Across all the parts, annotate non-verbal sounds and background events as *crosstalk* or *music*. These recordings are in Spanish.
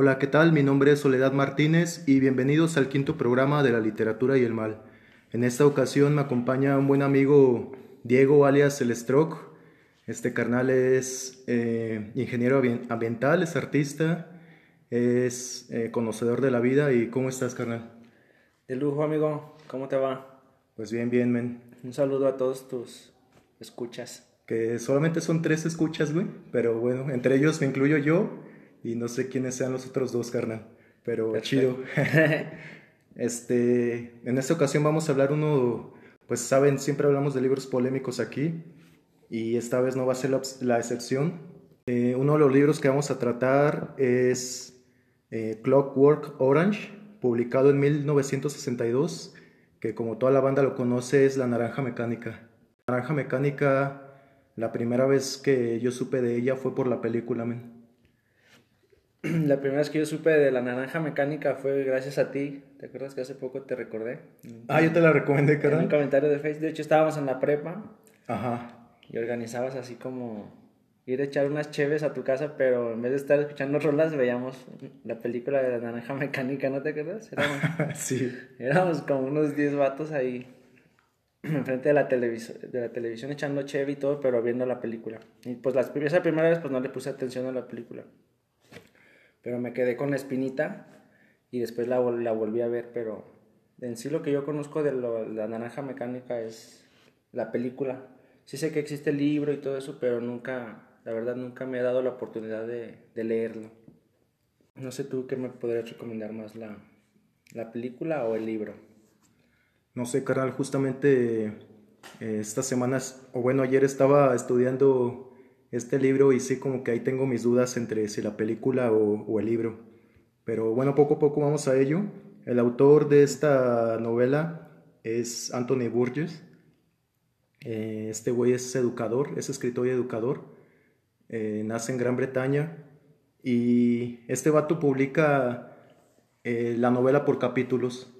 Hola, ¿qué tal? Mi nombre es Soledad Martínez y bienvenidos al quinto programa de la literatura y el mal. En esta ocasión me acompaña un buen amigo Diego alias El. Este carnal es eh, ingeniero ambiental, es artista, es eh, conocedor de la vida. ¿Y cómo estás, carnal? De lujo, amigo. ¿Cómo te va? Pues bien, bien, men. Un saludo a todos tus escuchas. Que solamente son tres escuchas, güey. Pero bueno, entre ellos me incluyo yo y no sé quiénes sean los otros dos, carnal. Pero chido. *laughs* este, en esta ocasión vamos a hablar uno, pues saben, siempre hablamos de libros polémicos aquí y esta vez no va a ser la, excepción. Eh, uno de los libros que vamos a tratar es eh, Clockwork Orange, publicado en 1962, que como toda la banda lo conoce es La Naranja Mecánica. La Naranja Mecánica la primera vez que yo supe de ella fue por la película, men. *clears throat* La primera vez que yo supe de la naranja mecánica fue gracias a ti. ¿Te acuerdas que hace poco te recordé? Ah, yo te la recomendé, cara. En un comentario de Facebook. De hecho, estábamos en la prepa. Ajá. Y organizabas así como ir a echar unas cheves a tu casa, pero en vez de estar escuchando rolas, veíamos la película de la naranja mecánica, ¿no te acuerdas? Éramos, *laughs* sí. Éramos como unos 10 vatos ahí *clears throat* enfrente de la, de la televisión echando cheve y todo, pero viendo la película. Y pues las, esa primera vez pues no le puse atención a la película. Pero me quedé con la espinita y después la, volví a ver, pero en sí lo que yo conozco de la naranja mecánica es la película. Sí sé que existe el libro y todo eso, pero nunca, la verdad nunca me he dado la oportunidad de, leerlo. No sé tú qué me podrías recomendar más, la, la película o el libro. No sé, carnal, justamente eh, estas semanas, o bueno, ayer estaba estudiando este libro y sí, como que ahí tengo mis dudas entre si la película o, el libro. Pero bueno, poco a poco vamos a ello. El autor de esta novela es Anthony Burgess. Eh, este güey es educador, es escritor y educador. Eh, nace en Gran Bretaña y este vato publica la novela por capítulos.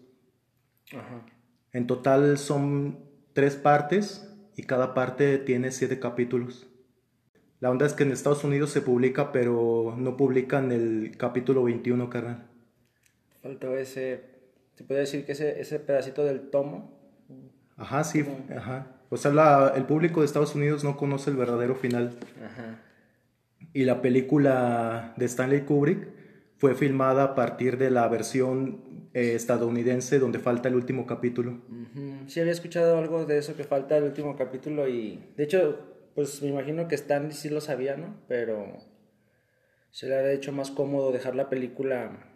Ajá. En total son tres partes y cada parte tiene siete capítulos. La onda es que en Estados Unidos se publica, pero no publican el capítulo 21, carnal. Faltó ese, ¿se puede decir que ese, ese pedacito del tomo? Ajá, sí, ajá. O sea, el público de Estados Unidos no conoce el verdadero final. Ajá. Y la película de Stanley Kubrick fue filmada a partir de la versión eh, estadounidense donde falta el último capítulo. Sí, había escuchado algo de eso, que falta el último capítulo y de hecho, pues me imagino que Stanley sí lo sabía, ¿no? Pero se le había hecho más cómodo dejar la película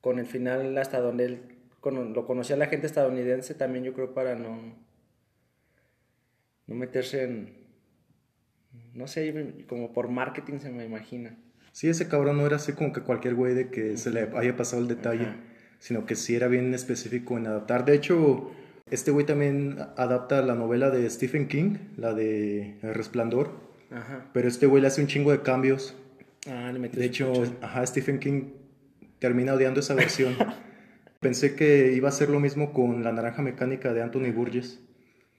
con el final hasta donde él lo conocía la gente estadounidense también, yo creo, para no, no meterse en, no sé, como por marketing se me imagina. Sí, ese cabrón no era así como que cualquier güey de que se le haya pasado el detalle sino que sí era bien específico en adaptar. De hecho, este güey también adapta la novela de Stephen King, la de El Resplandor, ajá. pero este güey le hace un chingo de cambios. Ah, le de hecho, ajá, Stephen King termina odiando esa versión. *laughs* Pensé que iba a ser lo mismo con La Naranja Mecánica de Anthony Burgess.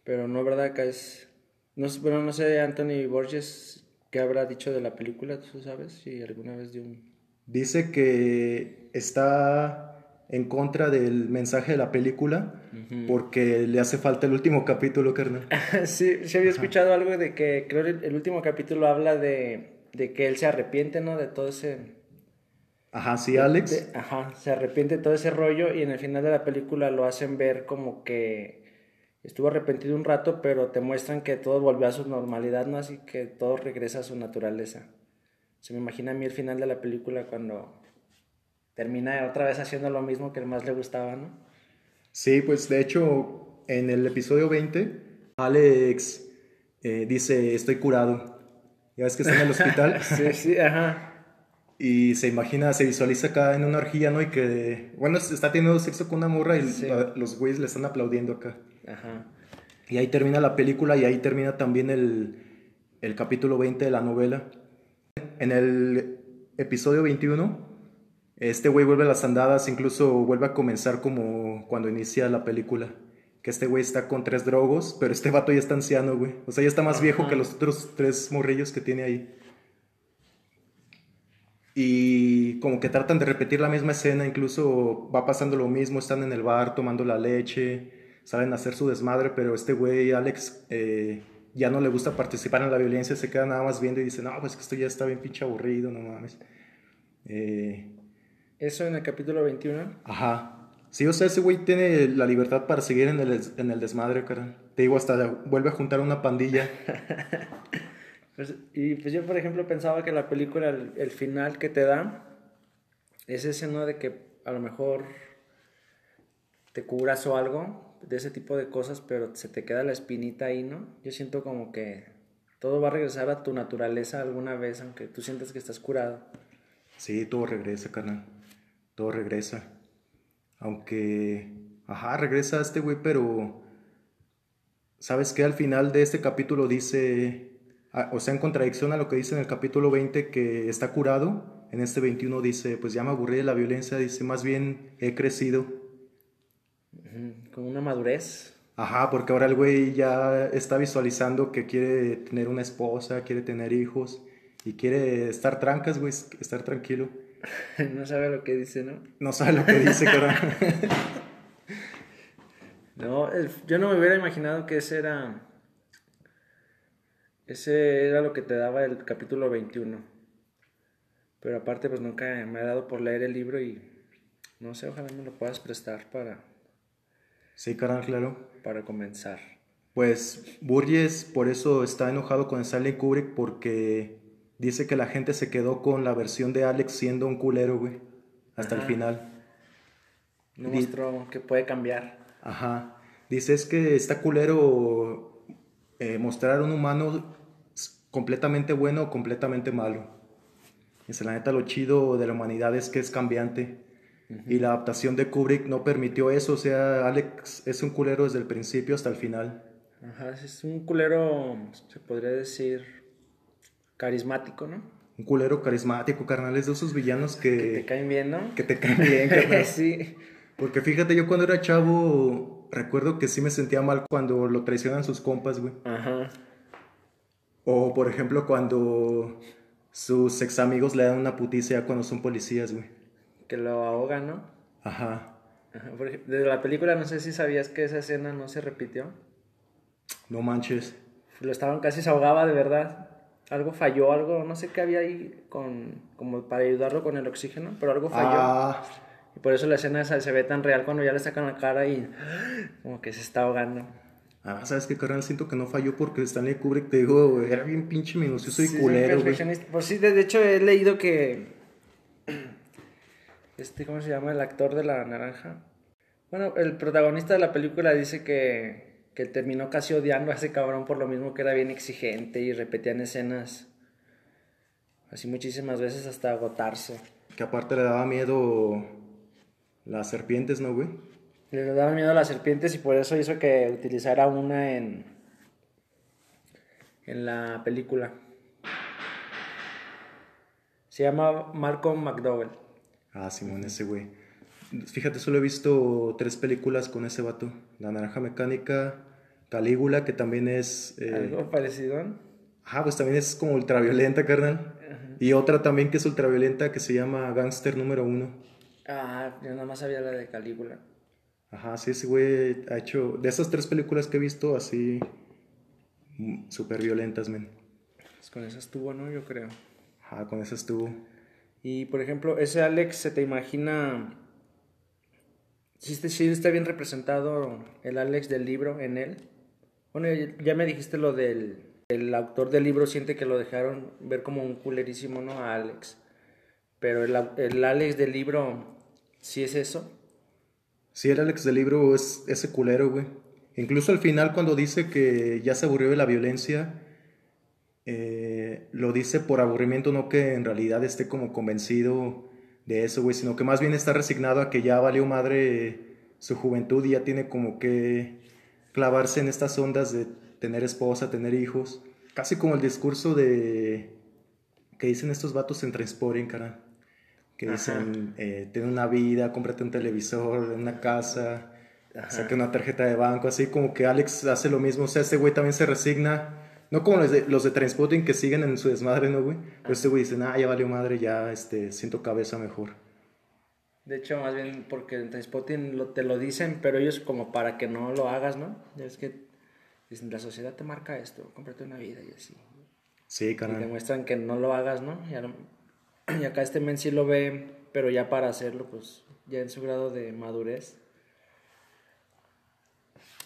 Pero no, ¿verdad? Que es... No, pero no sé, Anthony Burgess, ¿qué habrá dicho de la película? ¿Tú sabes? Si alguna vez dio un... Dice que está en contra del mensaje de la película porque le hace falta el último capítulo, carnal. *laughs* sí, sí había escuchado algo de que creo que el último capítulo habla de, de, que él se arrepiente, ¿no? De todo ese... Ajá, sí, Alex. ajá, se arrepiente de todo ese rollo y en el final de la película lo hacen ver como que estuvo arrepentido un rato, pero te muestran que todo volvió a su normalidad, ¿no? Así que todo regresa a su naturaleza. Se me imagina a mí el final de la película cuando termina otra vez haciendo lo mismo que más le gustaba, ¿no? Sí, pues de hecho, en el episodio 20, Alex eh, dice, estoy curado. Ya ves que está en el hospital. *laughs* sí, sí, ajá. Y se imagina, se visualiza acá en una orgía, ¿no? Y que, bueno, está teniendo sexo con una morra y los güeyes le están aplaudiendo acá. Ajá. Y ahí termina la película y ahí termina también el, el capítulo 20 de la novela. En el episodio 21 este güey vuelve a las andadas, incluso vuelve a comenzar como cuando inicia la película. Que este güey está con tres drogos, pero este vato ya está anciano, güey. O sea, ya está más viejo que los otros tres morrillos que tiene ahí. Y y como que tratan de repetir la misma escena, incluso va pasando lo mismo, están en el bar tomando la leche, salen a hacer su desmadre, pero este güey, Alex, eh, ya no le gusta participar en la violencia, se queda nada más viendo y dice, no, pues que esto ya está bien pinche aburrido, no mames. Eh, Eso en el capítulo 21. Ajá. Sí, o sea, ese güey tiene la libertad para seguir en el, en el desmadre, cara. Te digo, hasta vuelve a juntar una pandilla. *laughs* Pues, y pues yo, por ejemplo, pensaba que la película, el, el, final que te da, es ese, ¿no? De que a lo mejor te curas o algo, de ese tipo de cosas, pero se te queda la espinita ahí, ¿no? Yo siento como que todo va a regresar a tu naturaleza alguna vez, aunque tú sientas que estás curado. Sí, todo regresa, carnal. Todo regresa. Aunque, ajá, regresa este güey, pero... ¿Sabes qué? Al final de este capítulo dice, o sea, en contradicción a lo que dice en el capítulo 20, que está curado, en este 21 dice, pues ya me aburrí de la violencia, dice, más bien he crecido. Con una madurez. Ajá, porque ahora el güey ya está visualizando que quiere tener una esposa, quiere tener hijos y quiere estar trancas, güey, estar tranquilo. *laughs* no sabe lo que dice, ¿no? No sabe lo que dice, cara. *laughs* no, yo no me hubiera imaginado que ese era. Ese era lo que te daba el capítulo 21. Pero aparte, pues nunca me ha dado por leer el libro y no sé, ojalá me lo puedas prestar para. Sí, cara, claro. Para comenzar. Pues Burgess por eso está enojado con Stanley Kubrick porque Dice que la gente se quedó con la versión de Alex siendo un culero, güey. Hasta el final. No mostró que puede cambiar. Ajá. Dice es que está culero eh, mostrar un humano completamente bueno o completamente malo. Dice, la neta, lo chido de la humanidad es que es cambiante. Y la adaptación de Kubrick no permitió eso. O sea, Alex es un culero desde el principio hasta el final. Ajá, es un culero, se podría decir, carismático, ¿no? Un culero carismático, carnal, es de esos villanos que... Que te caen bien, ¿no? Que te caen bien, carnal. *laughs* sí. Porque fíjate, yo cuando era chavo, recuerdo que sí me sentía mal cuando lo traicionan sus compas, güey. Ajá. O, por ejemplo, cuando sus ex amigos le dan una puticia cuando son policías, güey. Que lo ahogan, ¿no? Ajá. Ajá. Desde la película, no sé si sabías que esa escena no se repitió. No manches. Lo estaban casi se ahogaba de verdad algo falló, algo, no sé qué había ahí con, como para ayudarlo con el oxígeno, pero algo falló. Ah. Y por eso la escena se ve tan real cuando ya le sacan la cara y como que se está ahogando. Ah, ¿sabes qué, carnal? Siento que no falló porque Stanley Kubrick, te digo, era bien pinche minucioso y culero, güey. Pues sí, de hecho he leído que... Este, ¿cómo se llama? El actor de la naranja. Bueno, el protagonista de la película dice que que terminó casi odiando a ese cabrón por lo mismo que era bien exigente y repetían escenas así muchísimas veces hasta agotarse. Que aparte le daba miedo las serpientes, ¿no, güey? Le daba miedo a las serpientes y por eso hizo que utilizara una en, en la película. Se llama Malcolm McDowell. Ah, Simón, ese güey. Fíjate, solo he visto tres películas con ese vato. La Naranja Mecánica, Calígula, que también es... Eh, ¿Algo parecido? Ajá, pues también es como ultraviolenta, carnal. Y otra también que es ultraviolenta que se llama Gangster número uno. Ah, yo nada más sabía la de Calígula. Ajá, sí, ese güey ha hecho... De esas tres películas que he visto, así... Mm, súper violentas, men. Pues con esa estuvo, ¿no? Yo creo. Ajá, con esa estuvo. Y, por ejemplo, ese Alex, ¿se te imagina sí, está bien representado el Alex del libro en él. Bueno, ya me dijiste lo del el autor del libro siente que lo dejaron ver como un culerísimo, ¿no? A Alex. Pero el, el Alex del libro, ¿sí es eso? Sí, el Alex del libro es ese culero, güey. Incluso al final cuando dice que ya se aburrió de la violencia, eh, lo dice por aburrimiento, no que en realidad esté como convencido de eso, güey, sino que más bien está resignado a que ya valió madre su juventud y ya tiene como que clavarse en estas ondas de tener esposa, tener hijos. Casi como el discurso de que dicen estos vatos en Transporting, cara. Que dicen, eh, ten una vida, cómprate un televisor, una casa, saque una tarjeta de banco, así como que Alex hace lo mismo. O sea, este güey también se resigna. No como los de, los de Transpotting que siguen en su desmadre, ¿no, güey? Pero este güey dice, ah, ya valió madre, ya este, siento cabeza mejor. De hecho, más bien porque en Transpotting lo, te lo dicen, pero ellos como para que no lo hagas, ¿no? Es que dicen, la sociedad te marca esto, cómprate una vida y así. Sí, Y carnal. te muestran que no lo hagas, ¿no? Y, *clears throat* y acá este men sí lo ve, pero ya para hacerlo, pues ya en su grado de madurez.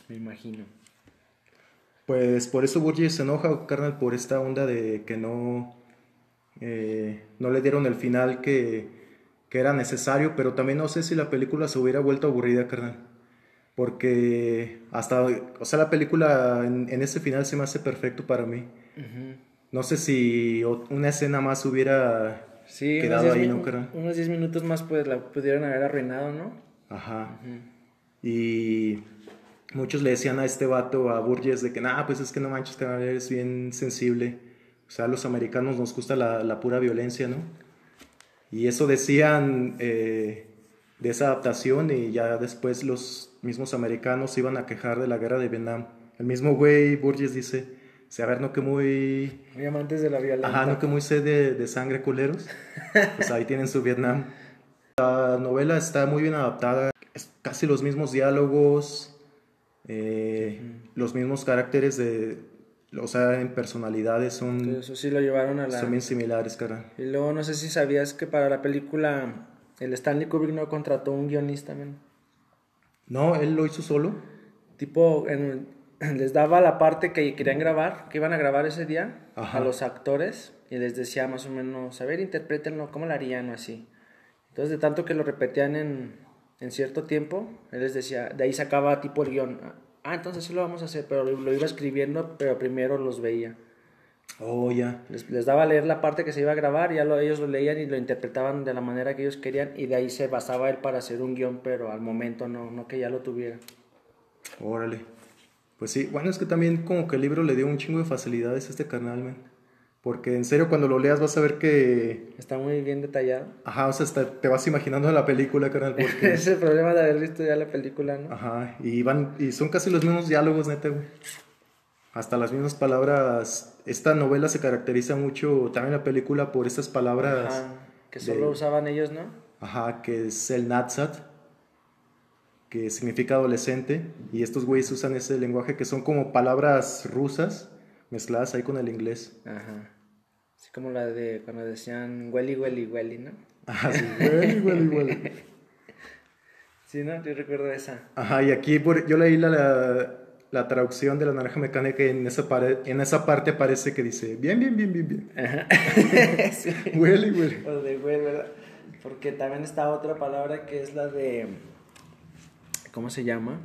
Me imagino. Pues por eso Burgess se enoja, carnal, por esta onda de que no, eh, no le dieron el final que, que era necesario, pero también no sé si la película se hubiera vuelto aburrida, carnal. Porque hasta, o sea, la película en, en ese final se me hace perfecto para mí. No sé si una escena más hubiera Sí, quedado ahí, 10 ¿no, carnal? Unos 10 minutos más pues la pudieron haber arruinado, ¿no? Ajá. Y muchos le decían a este vato, a Burgess, de que, nah, pues es que no manches, carnal, eres bien sensible. O sea, a los americanos nos gusta la, la pura violencia, ¿no? Y eso decían eh, de esa adaptación y ya después los mismos americanos se iban a quejar de la guerra de Vietnam. El mismo güey, Burgess, dice, "Sí, a ver, no que muy... Muy amantes de la violencia. Ajá, no que muy sed de, de sangre, culeros. Pues ahí tienen su Vietnam. La novela está muy bien adaptada. Es casi los mismos diálogos, eh, los mismos caracteres de... O sea, en personalidades son, Eso sí lo llevaron a la... son bien similares, cara. Y luego no sé si sabías que para la película el Stanley Kubrick no contrató un guionista, men. No, él lo hizo solo. Tipo, en- *clears throat* les daba la parte que querían grabar, que iban a grabar ese día, Ajá. a los actores, y les decía más o menos, a ver, interprétenlo, ¿cómo lo harían o así? Entonces, de tanto que lo repetían en, en cierto tiempo, él les decía, de ahí sacaba tipo el guion. Ah, entonces sí lo vamos a hacer, pero lo, iba escribiendo, pero primero los veía. Oh, ya. Les, les daba a leer la parte que se iba a grabar, ya lo, ellos lo leían y lo interpretaban de la manera que ellos querían, y de ahí se basaba él para hacer un guion, pero al momento no, no que ya lo tuviera. Órale. Pues sí, bueno, es que también como que el libro le dio un chingo de facilidades a este canal, man. Porque en serio, cuando lo leas vas a ver que... Está muy bien detallado. Ajá, o sea, hasta te vas imaginando la película, carnal, *laughs* porque... Es el problema de haber visto ya la película, ¿no? Ajá, y van, y son casi los mismos diálogos, neta, güey. Hasta las mismas palabras. Esta novela se caracteriza mucho, también la película, por estas palabras. Ajá, que solo de- usaban ellos, ¿no? Ajá, que es el Natsat, que significa adolescente. Y estos güeyes usan ese lenguaje que son como palabras rusas mezcladas ahí con el inglés. Ajá. Así como la de cuando decían hueli, hueli, hueli, ¿no? Ajá, *laughs* sí, güey, igual, igual. Sí, ¿no? Yo recuerdo esa. Ajá, y aquí por- yo leí la, la, la traducción de la naranja mecánica y en esa, pare- en esa parte parece que dice, bien, bien, bien, bien, bien. Ajá. *laughs* sí. Huele, huele. O de güey, ¿verdad? Porque también está otra palabra que es la de. ¿Cómo se llama?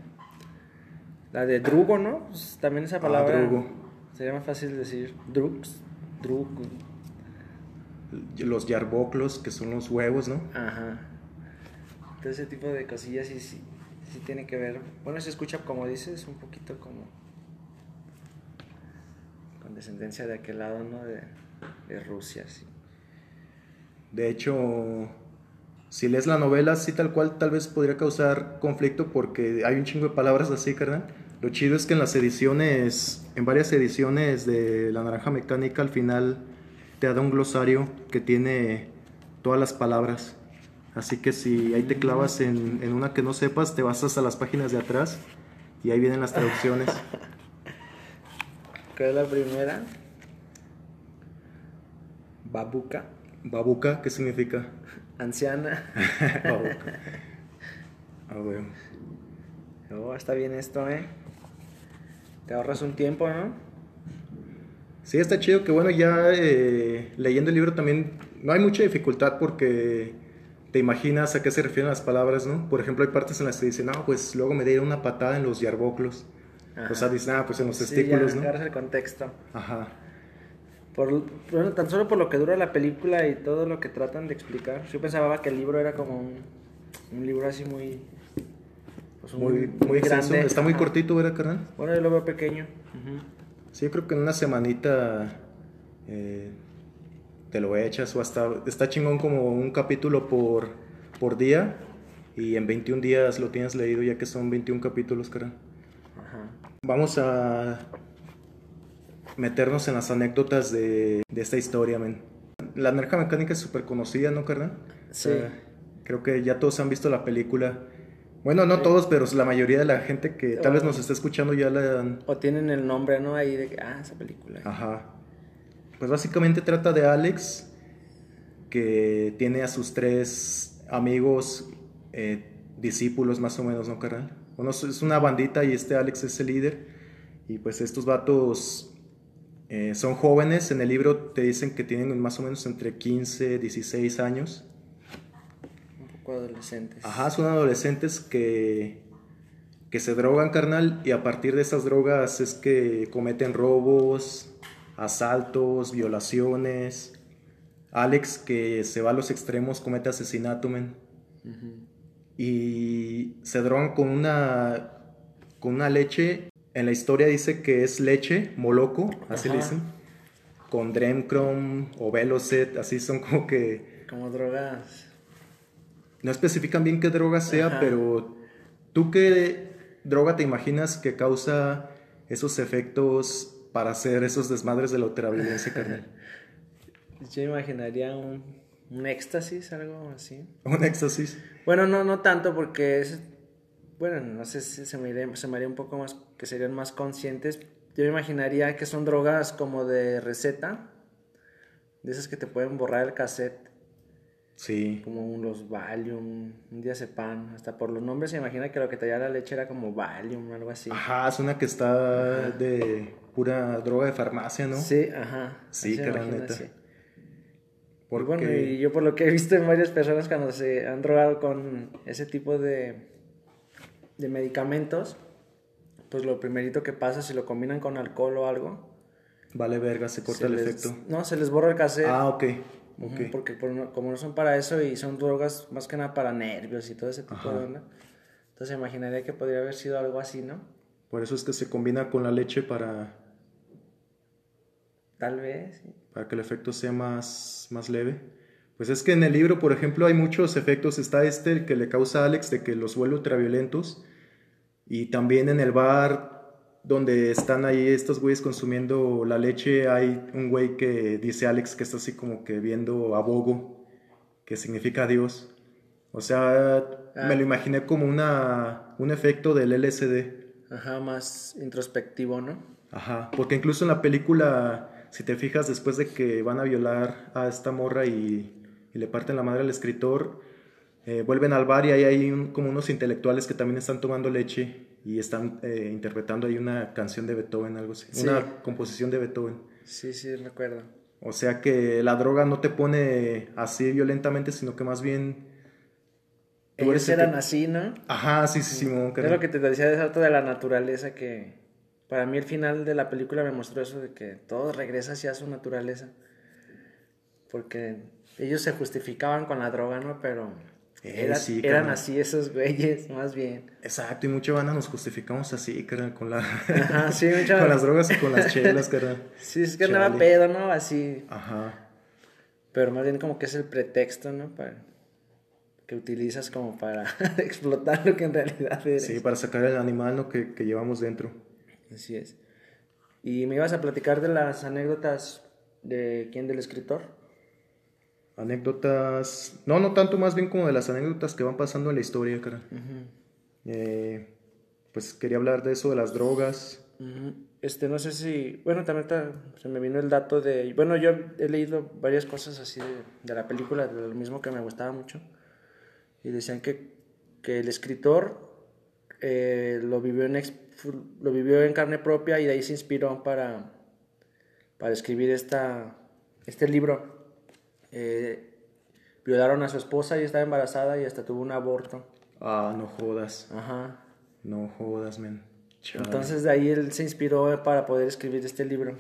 La de drugo, ¿no? Pues también esa palabra. drugo. Sería más fácil decir drux. Drug. Los yarboclos, que son los huevos, ¿no? Ajá. Todo ese tipo de cosillas sí, sí, sí tiene que ver. Bueno, se escucha, como dices, un poquito como. con descendencia de aquel lado, ¿no? De, de Rusia, sí. De hecho, si lees la novela, sí tal cual, tal vez podría causar conflicto porque hay un chingo de palabras así, carnal. Lo chido es que en las ediciones, en varias ediciones de La Naranja Mecánica, al final te da un glosario que tiene todas las palabras. Así que si ahí te clavas en, en una que no sepas, te vas hasta las páginas de atrás y ahí vienen las traducciones. ¿Cuál es la primera? Babuca. Babuca, ¿qué significa? Anciana. *laughs* Babuca. Ah, bueno. Oh, está bien esto, ¿eh? Te ahorras un tiempo, ¿no? Sí, está chido que bueno, ya eh, leyendo el libro también no hay mucha dificultad porque te imaginas a qué se refieren las palabras, ¿no? Por ejemplo, hay partes en las que dicen, no, pues luego me dieron una patada en los yarboclos. O sea, dicen, ah, pues en los Sí, testículos, ya ¿no? el contexto. Aja. Por, bueno, tan solo por lo que dura la película y todo lo que tratan de explicar. Yo pensaba que el libro era como un, un libro así muy... pues, Muy, muy extenso. Está muy Ajá. cortito, ¿verdad, carnal? Bueno, yo lo veo pequeño. Ujú. Sí, yo creo que en una semanita eh, te lo echas o hasta... Está chingón como un capítulo por, por día y en 21 días lo tienes leído ya que son 21 capítulos, carnal. Ajá. Vamos a, meternos en las anécdotas de, de esta historia, men. La naranja mecánica es súper conocida, ¿no, carnal? Sí. creo que ya todos han visto la película. Bueno, no todos, pero la mayoría de la gente que tal vez nos está escuchando ya la han... O tienen el nombre, ¿no? Ahí de ah, esa película. Ajá. Pues básicamente trata de Alex, que tiene a sus tres amigos, eh, discípulos más o menos, ¿no, carnal? Bueno, es una bandita y este Alex es el líder. Y pues estos vatos eh, son jóvenes. En el libro te dicen que tienen más o menos entre 15, 16 años. Adolescentes. Ajá, son adolescentes que, que se drogan, carnal. Y a partir de esas drogas es que cometen robos, asaltos, violaciones. Alex, que se va a los extremos, comete asesinato, men. Y se drogan con una, con una leche. En la historia dice que es leche, moloco, así le dicen. Con Dremcrom o Velocet, así son como que... Como drogas. No especifican bien qué droga sea, Ajá. pero ¿tú qué droga te imaginas que causa esos efectos para hacer esos desmadres de la ultraviolencia, *laughs* carnal? Yo imaginaría un, un éxtasis, algo así. Un éxtasis. Bueno, no, no tanto porque es... Bueno, no sé si se me, iría- se me haría un poco más... que serían más conscientes. Yo imaginaría que son drogas como de receta. De esas que te pueden borrar el cassette. Sí. Como los Valium, un diazepam. Hasta por los nombres se imagina que lo que traía la leche era como Valium, algo así. Ajá, es una que está de pura droga de farmacia, ¿no? Sí, ajá. Sí, imagina, neta. sí. Porque... Y bueno, y yo por lo que he visto en varias personas cuando se han drogado con ese tipo de, de medicamentos, pues lo primerito que pasa, si lo combinan con alcohol o algo, Vale verga, se corta se el les- efecto. No, se les borra el cassette. Ah, ok. Ujú, Ok. Porque por no- como no son para eso y son drogas más que nada para nervios y todo ese tipo Ajá. de onda, entonces imaginaría que podría haber sido algo así, ¿no? Por eso es que se combina con la leche para, Tal vez. sí. para que el efecto sea más, más leve. Pues es que en el libro, por ejemplo, hay muchos efectos. Está este el que le causa a Alex de que los vuelve ultraviolentos. Y también en el bar donde están ahí estos güeyes consumiendo la leche, hay un güey que dice Alex que está así como que viendo a Bogo, que significa Dios. O sea, Ah. me lo imaginé como una, un efecto del LSD. Ajá, más introspectivo, ¿no? Ajá, porque incluso en la película, si te fijas, después de que van a violar a esta morra y, y le parten la madre al escritor, eh, vuelven al bar y ahí hay un- como unos intelectuales que también están tomando leche y están eh, interpretando ahí una canción de Beethoven, algo así, Sí. una composición de Beethoven. Sí, sí, recuerdo. O sea que la droga no te pone así violentamente, sino que más bien... tú Ellos que- eran así, ¿no? Ajá, sí, sí, Simón. Es lo que te decía de de la naturaleza que para mí el final de la película me mostró eso de que todo regresa hacia su naturaleza. Porque ellos se justificaban con la droga, ¿no? Pero era- sí, eran así esos güeyes, más bien. Exacto, y mucha banda nos justificamos así, carnal, con, la... Ajá, sí, *laughs* mucha- con las drogas y con las chelas, carnal. *laughs* Sí, es que andaba pedo, ¿no? Así. Ajá. Pero más bien como que es el pretexto, ¿no? Para, que utilizas como para *laughs* explotar lo que en realidad eres. Sí, para sacar el animal ¿no? que, que llevamos dentro. Así es. Y me ibas a platicar de las anécdotas de quién, del escritor. Anécdotas. No, no tanto, más bien como de las anécdotas que van pasando en la historia, cara. Eh, pues quería hablar de eso, de las drogas. Este, no sé si, bueno, también ta- se me vino el dato de, bueno, yo he leído varias cosas así de, de la película, de lo mismo que me gustaba mucho, y decían que, que el escritor eh, lo, vivió en ex- lo vivió en carne propia y de ahí se inspiró para, para escribir esta, este libro. Eh, violaron a su esposa y estaba embarazada y hasta tuvo un aborto. Ah, no jodas. Ajá. No jodas, men. Chale. Entonces de ahí él se inspiró para poder escribir este libro.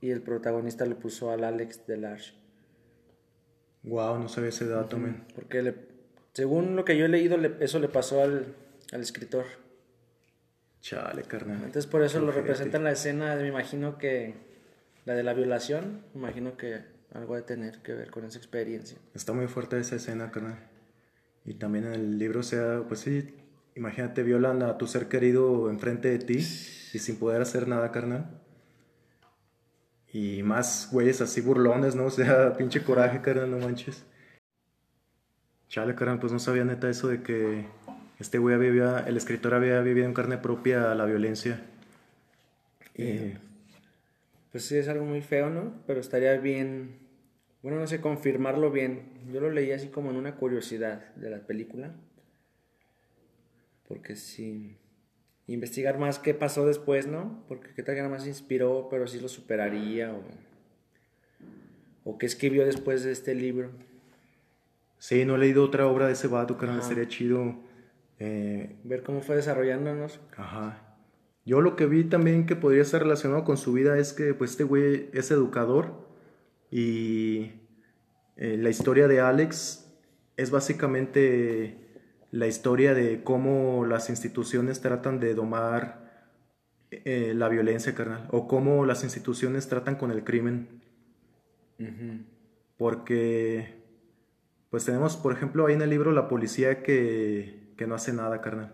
Y el protagonista le puso al Alex Delarge. Wow, no sabía ese dato, men. Porque le- según lo que yo he leído, le- eso le pasó al, al escritor. Chale, carnal. Entonces por eso Qué lo representa en la escena, me imagino que la de la violación, me imagino que algo de tener que ver con esa experiencia. Está muy fuerte esa escena, carnal. Y también en el libro, o sea, pues sí, imagínate, violan a tu ser querido enfrente de ti y sin poder hacer nada, carnal. Y más güeyes así burlones, ¿no? O sea, *laughs* pinche coraje, carnal, no manches. Chale, carnal, pues no sabía neta eso de que este güey había, el escritor había vivido en carne propia la violencia. Y, pues sí, es algo muy feo, ¿no? Pero estaría bien, bueno, no sé, confirmarlo bien. Yo lo leí así como en una curiosidad de la película. Porque sí, investigar más qué pasó después, ¿no? Porque qué tal que nada más inspiró, pero sí lo superaría o, o qué escribió después de este libro. Sí, no he leído otra obra de ese vato, carnal, sería chido. Eh, Ver cómo fue desarrollándonos. Ajá. Yo lo que vi también que podría estar relacionado con su vida es que pues este güey es educador y eh, la historia de Alex es básicamente la historia de cómo las instituciones tratan de domar eh, la violencia, carnal, o cómo las instituciones tratan con el crimen. Porque, pues tenemos, por ejemplo, ahí en el libro la policía que, que no hace nada, carnal.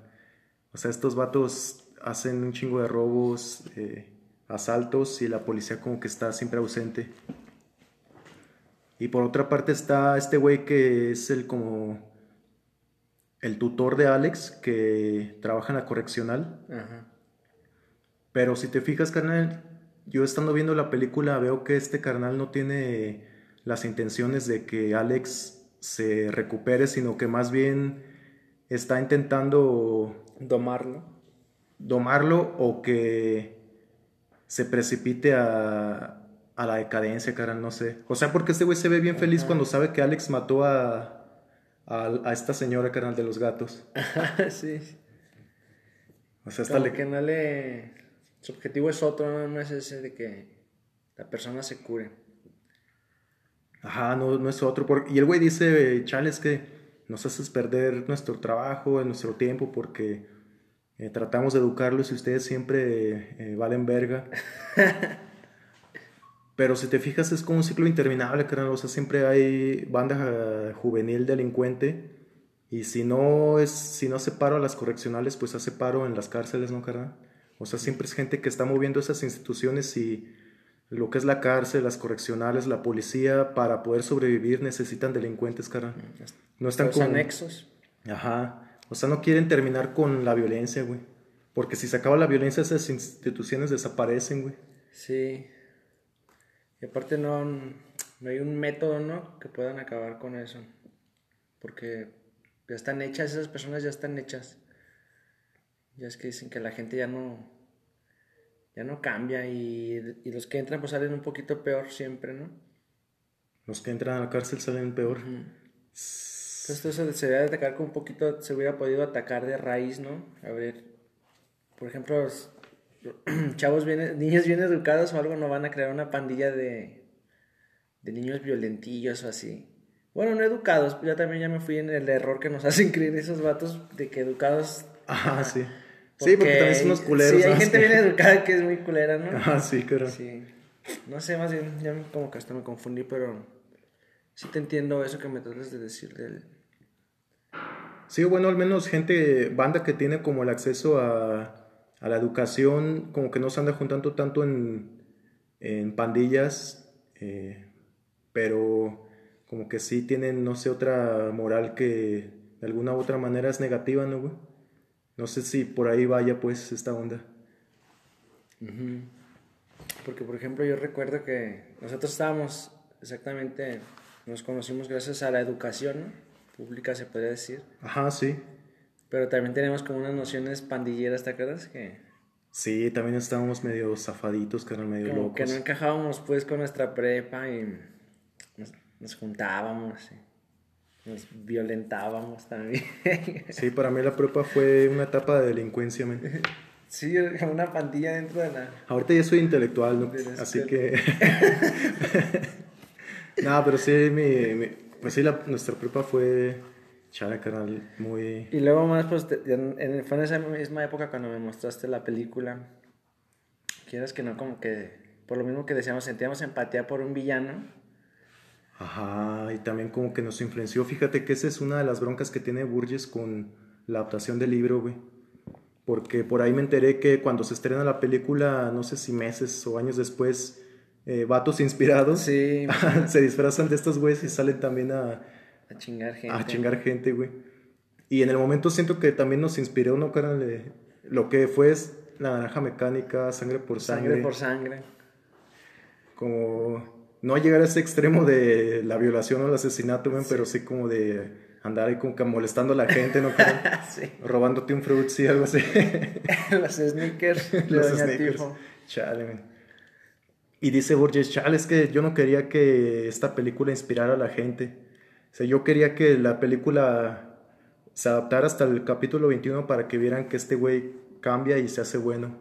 O sea, estos vatos hacen un chingo de robos, eh, asaltos y la policía como que está siempre ausente. Y por otra parte está este güey que es el como el tutor de Alex que trabaja en la correccional. Pero si te fijas, carnal, yo estando viendo la película veo que este carnal no tiene las intenciones de que Alex se recupere, sino que más bien está intentando domarlo. Domarlo o que se precipite a, a la decadencia, carnal, no sé. O sea, porque este güey se ve bien feliz cuando sabe que Alex mató a, a, esta señora, carnal, de los gatos. *laughs* sí. O sea, hasta le... que no le... Su objetivo es otro, no es ese de que la persona se cure. Ajá, no, no es otro. Y el güey dice, chales, que nos haces perder nuestro trabajo, nuestro tiempo, porque eh, tratamos de educarlos y ustedes siempre eh, valen verga. *laughs* Pero si te fijas es como un ciclo interminable, carnal. O sea, siempre hay banda eh, juvenil delincuente. Y si no es, si no hace paro a las correccionales, pues hace paro en las cárceles, ¿no, carnal? O sea, siempre es gente que está moviendo esas instituciones y lo que es la cárcel, las correccionales, la policía, para poder sobrevivir necesitan delincuentes, carnal. No están con... anexos. Ajá. O sea, no quieren terminar con la violencia, güey. Porque si se acaba la violencia, esas instituciones desaparecen, güey. Sí. Y aparte no, no hay un método, ¿no? Que puedan acabar con eso. Porque ya están hechas, esas personas ya están hechas. Ya es que dicen que la gente ya no, ya no cambia y, y los que entran pues salen un poquito peor siempre, ¿no? Los que entran a la cárcel salen peor. Entonces eso se debe atacar con un poquito, se hubiera podido atacar de raíz, ¿no? A ver, por ejemplo, *clears throat* chavos bien, niños bien educados o algo no van a crear una pandilla de, de niños violentillos o así. Bueno, no educados, ya también ya me fui en el error que nos *laughs* hacen creer esos vatos de que educados. Ah, sí. sí, porque también son unos culeros. Sí, hay gente bien educada que es muy culera, ¿no? Ah, sí, claro. Sí. No sé, más bien, ya como que hasta me confundí, pero sí te entiendo eso que me tratas de decir del... Sí, bueno, al menos gente, banda que tiene como el acceso a a la educación, como que no se anda juntando tanto en, en pandillas, eh, pero como que sí tienen, no sé, otra moral que de alguna u otra manera es negativa, ¿no, güey? No sé si por ahí vaya, pues, esta onda. Porque, por ejemplo, yo recuerdo que nosotros estábamos exactamente, nos conocimos gracias a la educación pública, se podría decir. Ajá, sí. Pero también tenemos como unas nociones pandilleras, ¿te acuerdas? Que... Sí, también estábamos medio zafaditos, que eran medio locos. Que no encajábamos pues con nuestra prepa y nos, juntábamos, y nos violentábamos también. *laughs* Sí, para mí la prepa fue una etapa de delincuencia, man. *laughs* Sí, *laughs* una pandilla dentro de la... Ahorita ya soy intelectual, ¿no? Así que... no, pero sí, mi, pues sí, la, nuestra prepa fue Chale, canal, muy... Y luego más, pues, en, fue en esa misma época cuando me mostraste la película. Quieras que no, como que, por lo mismo que decíamos, sentíamos empatía por un villano. Ajá, y también como que nos influenció. Fíjate que esa es una de las broncas que tiene Burgess con la adaptación del libro, güey. Porque por ahí me enteré que cuando se estrena la película, no sé si meses o años después, eh, vatos inspirados. Sí. *laughs* se disfrazan de estos güeyes y salen también a, A chingar gente. a chingar gente, güey. Y en el momento siento que también nos inspiró, ¿no, carnal? Lo que fue es la naranja mecánica, sangre por sangre. Sangre por sangre. Como no llegar a ese extremo de la violación o el asesinato, güey, pero sí como de andar ahí como que molestando a la gente, ¿no? *laughs* sí. Robándote un fruit, sí, algo así. *laughs* Los sneakers *laughs* Los sneakers. Chale, man. Y dice Borges, chale, es que yo no quería que esta película inspirara a la gente. Sea, yo quería que la película se adaptara hasta el capítulo 21 para que vieran que este güey cambia y se hace bueno.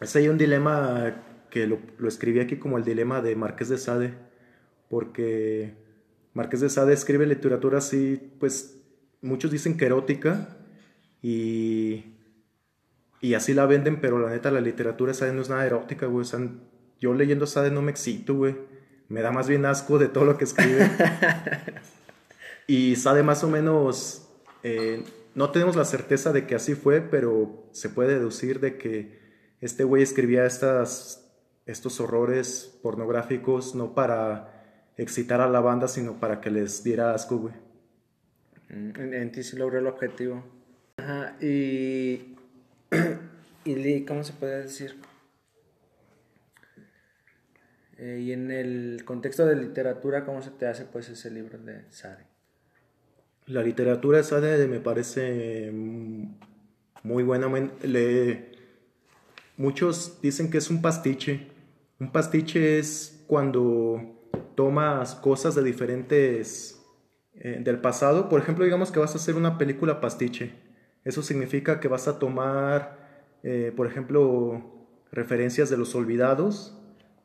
Es ahí un dilema que lo, lo escribí aquí como el dilema de Marqués de Sade, porque Marqués de Sade escribe literatura así, pues muchos dicen que erótica y, y así la venden, pero la neta la literatura de Sade no es nada erótica, güey. O sea, yo leyendo Sade no me excito, güey. Me da más bien asco de todo lo que escribe. *laughs* y Sade más o menos, eh, no tenemos la certeza de que así fue, pero se puede deducir de que este güey escribía estas, estos horrores pornográficos no para excitar a la banda, sino para que les diera asco, güey. Mm, En, en ti sí logró el objetivo. Ajá, y. *clears throat* y ¿Cómo se puede decir? Eh, y en el contexto de literatura, ¿cómo se te hace pues ese libro de Sade? La literatura de Sade me parece mm, muy buena. Le... Muchos dicen que es un pastiche. Un pastiche es cuando tomas cosas de diferentes eh, del pasado. Por ejemplo, digamos que vas a hacer una película pastiche. Eso significa que vas a tomar, eh, por ejemplo, referencias de los olvidados,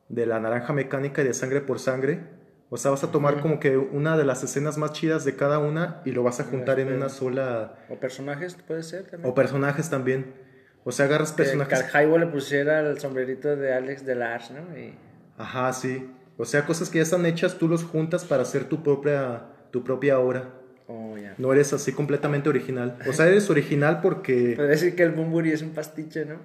de la naranja mecánica y de sangre por sangre. O sea, vas a tomar como que una de las escenas más chidas de cada una y lo vas a juntar en una sola... ¿O personajes puede ser también? O personajes también. O sea, agarras que personajes... Carjaibo le pusiera el sombrerito de Alex Delars, ¿no? Y Ajá, sí. O sea, cosas que ya están hechas, tú los juntas para hacer tu propia, tu propia obra. oh, ya. No eres así completamente original. O sea, eres original porque... *laughs* Puede decir que el Bumburi es un pastiche, ¿no?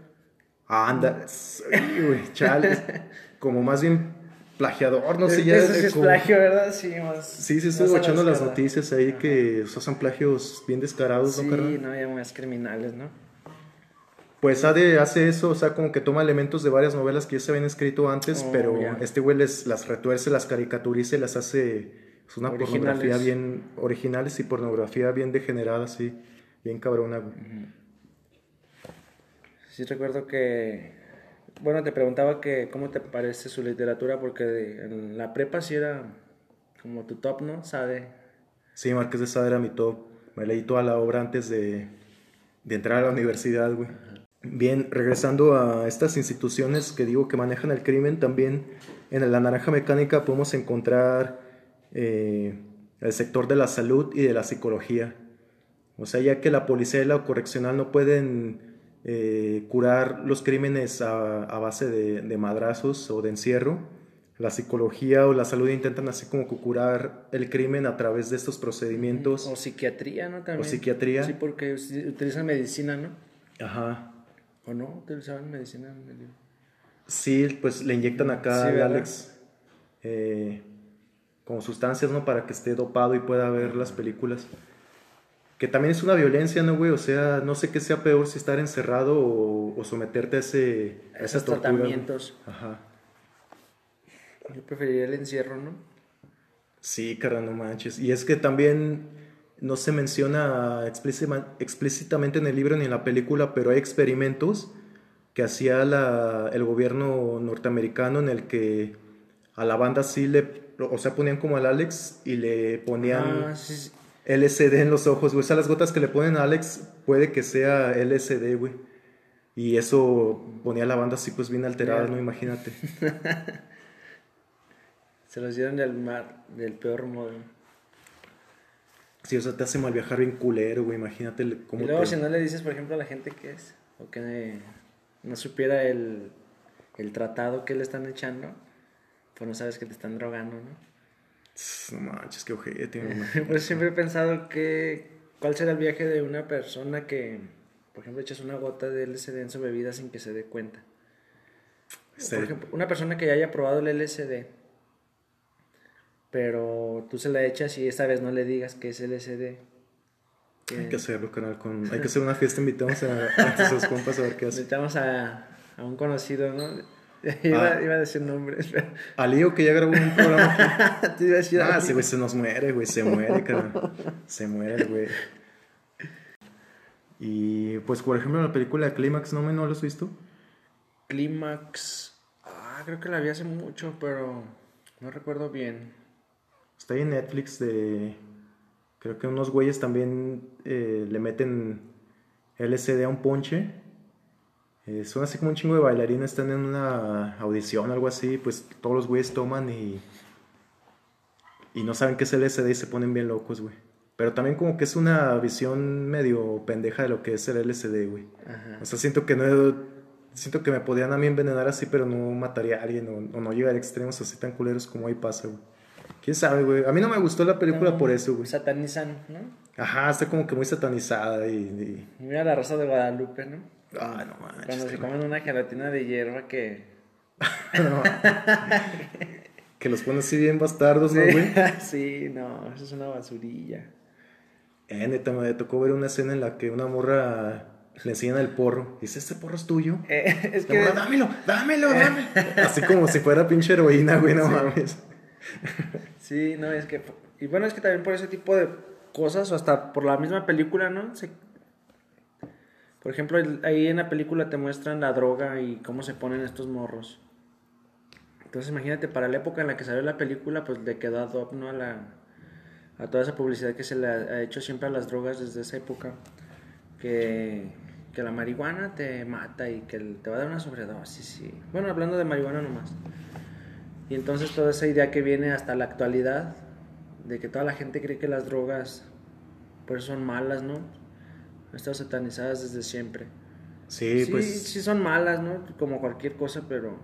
Ah, anda. Güey, chale. *laughs* Como más bien plagiador, no sé. ya Eso sí es como- plagio, ¿verdad? Sí, más. Sí, sí, la echando las noticias ahí que se hacen plagios bien descarados, Sí, ¿no, carnal? no, ya más criminales, ¿no? Pues Ade hace eso, o sea, como que toma elementos de varias novelas que ya se habían escrito antes, Oh, pero este güey les, las retuerce, las caricaturiza y las hace es una Originales. pornografía bien originales y pornografía bien degenerada, así, bien cabrona, güey. Sí, recuerdo que. Bueno, te preguntaba que cómo te parece su literatura, porque en la prepa sí era como tu top, ¿no? Sade. Sí, Márquez de Sade era mi top. Me leí toda la obra antes de, de entrar a la universidad, güey. Bien, regresando a estas instituciones que digo que manejan el crimen, también en la naranja mecánica podemos encontrar eh, el sector de la salud y de la psicología. O sea, ya que la policía y la correccional no pueden eh, curar los crímenes a, a base de, de madrazos o de encierro, la psicología o la salud intentan así como que curar el crimen a través de estos procedimientos. O psiquiatría, ¿no? También. O psiquiatría. Sí, porque utilizan medicina, ¿no? Ajá. ¿O no? Utilizaban medicina. Sí, pues le inyectan acá Sí, ¿verdad? Alex eh, como sustancias, ¿no? Para que esté dopado y pueda ver las películas. Que también es una violencia, ¿no, güey? O sea, no sé qué sea peor si estar encerrado o, o someterte a, ese, a esa Esos tortura. tratamientos. Ajá. Yo preferiría el encierro, ¿no? Sí, carnal, no manches. Y es que también no se menciona explícitamente en el libro ni en la película, pero hay experimentos que hacía la- el gobierno norteamericano en el que a la banda sí le, o sea, ponían como al Alex y le ponían Ah, sí, sí. LSD en los ojos, güey. O sea, las gotas que le ponen a Alex puede que sea LSD, güey. Y eso ponía a la banda así pues bien alterada. ¿no? Imagínate. *laughs* Se los dieron del mar, del peor modo. Sí, o sea, te hace mal viajar bien culero, güey. Imagínate cómo Y luego te- si no le dices, por ejemplo, a la gente que es, o que no supiera el, el tratado que le están echando, pues no sabes que te están drogando, ¿no? No manches, qué ojete. *laughs* Pues siempre he pensado que, ¿cuál será el viaje de una persona que, por ejemplo, echas una gota de LSD en su bebida sin que se dé cuenta? Sí. Por ejemplo, una persona que ya haya probado el LSD, pero tú se la echas y esta vez no le digas que es LSD. que Hay que hacerlo, canal. Con... Hay que *laughs* hacer una fiesta, invitamos a, a tus compas a ver qué *laughs* hacen. Necesitamos a, a un conocido, ¿no? *laughs* Iba, Ah. iba a decir nombres, *laughs* pero A Lío, que ya grabó un programa *laughs* te iba a decir Ah, ese güey se nos muere, güey. Se muere, canal. Se muere, güey. Y pues, por ejemplo, la película de Clímax, ¿no, me no lo has visto? Clímax. Ah, creo que la vi hace mucho, pero no recuerdo bien. Está ahí en Netflix de... Creo que unos güeyes también eh, le meten LSD a un ponche. Eh, son así como un chingo de bailarines, están en una audición, algo así. Pues todos los güeyes toman y... Y no saben qué es LSD y se ponen bien locos, güey. Pero también como que es una visión medio pendeja de lo que es el LSD, güey. Ajá. O sea, siento que no... Siento que me podían a mí envenenar así, pero no mataría a alguien o, o no llegar a extremos así tan culeros como ahí pasa, güey. ¿Quién sabe, güey? A mí no me gustó la película No, por eso, güey. Satanizan, ¿no? Ajá, está como que muy satanizada y... y- Mira la raza de Guadalupe, ¿no? Ah, no manches. Cuando se comen una gelatina de hierba que... *laughs* No. que los pone así bien bastardos, ¿no, güey? *laughs* sí, no, eso es una basurilla. Eh, neta, me tocó ver una escena en la que una morra le enseñan el porro. Dice, ¿este porro es tuyo? Eh, *laughs* es que... morra, dámelo, dámelo, dámelo. Así como si fuera pinche heroína, güey, no mames. Sí, no, es que... Y bueno, es que también por ese tipo de cosas, o hasta por la misma película, ¿no? Se- Por ejemplo, ahí en la película te muestran la droga y cómo se ponen estos morros. Entonces imagínate, para la época en la que salió la película, pues le quedó ad hoc, ¿no? A, la, a toda esa publicidad que se le ha hecho siempre a las drogas desde esa época. Que, que la marihuana te mata y que te va a dar una sobredosis. Sí. Bueno, hablando de marihuana nomás. Y entonces toda esa idea que viene hasta la actualidad, de que toda la gente cree que las drogas pues son malas, ¿no? Han estado satanizadas desde siempre. Sí, Sí, pues... sí son malas, ¿no? Como cualquier cosa, pero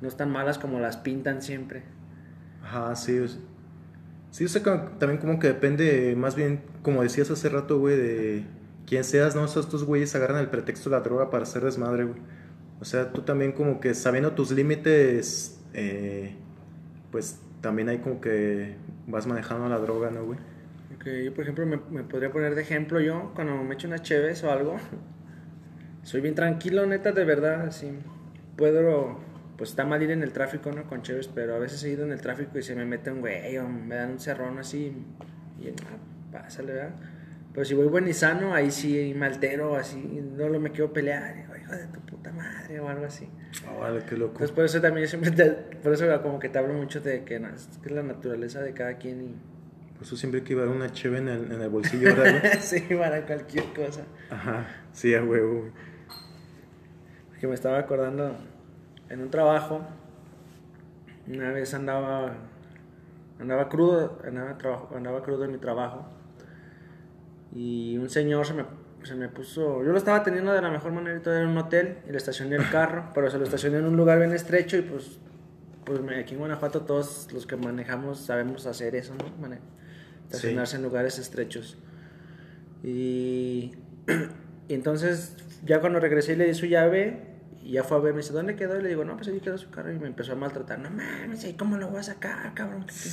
no están malas como las pintan siempre. Ajá, sí. o sea- Sí, o sea, como- también como que depende, más bien, como decías hace rato, güey, de quién seas, ¿no? O sea, estos güeyes agarran el pretexto de la droga para hacer desmadre, güey. O sea, tú también como que sabiendo tus límites, eh, pues también hay como que vas manejando la droga, ¿no, güey? Porque yo, por ejemplo, me, me podría poner de ejemplo yo, cuando me echo unas cheves o algo, *laughs* soy bien tranquilo, neta, de verdad, así. Puedo, pues está mal ir en el tráfico, ¿no? Con cheves, pero a veces he ido en el tráfico y se me mete un güey o me dan un cerrón así y ah, pásale, ¿verdad? Pero si voy buen y sano, ahí sí me altero, así, no lo me quiero pelear, digo, hijo de tu puta madre o algo así. Órale, qué loco. Entonces por eso también yo siempre te, por eso como que te hablo mucho de que, no, es que es la naturaleza de cada quien y... Por eso siempre hay que llevar una cheve en el, en el bolsillo, *laughs* ¿verdad, sí, para cualquier cosa. Ajá, sí, a huevo, güey. Que me estaba acordando en un trabajo, una vez andaba, andaba crudo, andaba, trabajo, andaba crudo en mi trabajo y un señor se me, se me puso, yo lo estaba teniendo de la mejor manera, y todo era un hotel y le estacioné el carro, *laughs* pero se lo estacioné en un lugar bien estrecho y pues, pues aquí en Guanajuato todos los que manejamos sabemos hacer eso, ¿no? Estacionarse en lugares estrechos. Y, *clears throat* y entonces, ya cuando regresé y le di su llave, y ya fue a ver, me dice, ¿dónde quedó? Y le digo, no, pues ahí quedó su carro. Y me empezó a maltratar. No mames, ¿y cómo lo voy a sacar, cabrón? ¿Qué- qué?".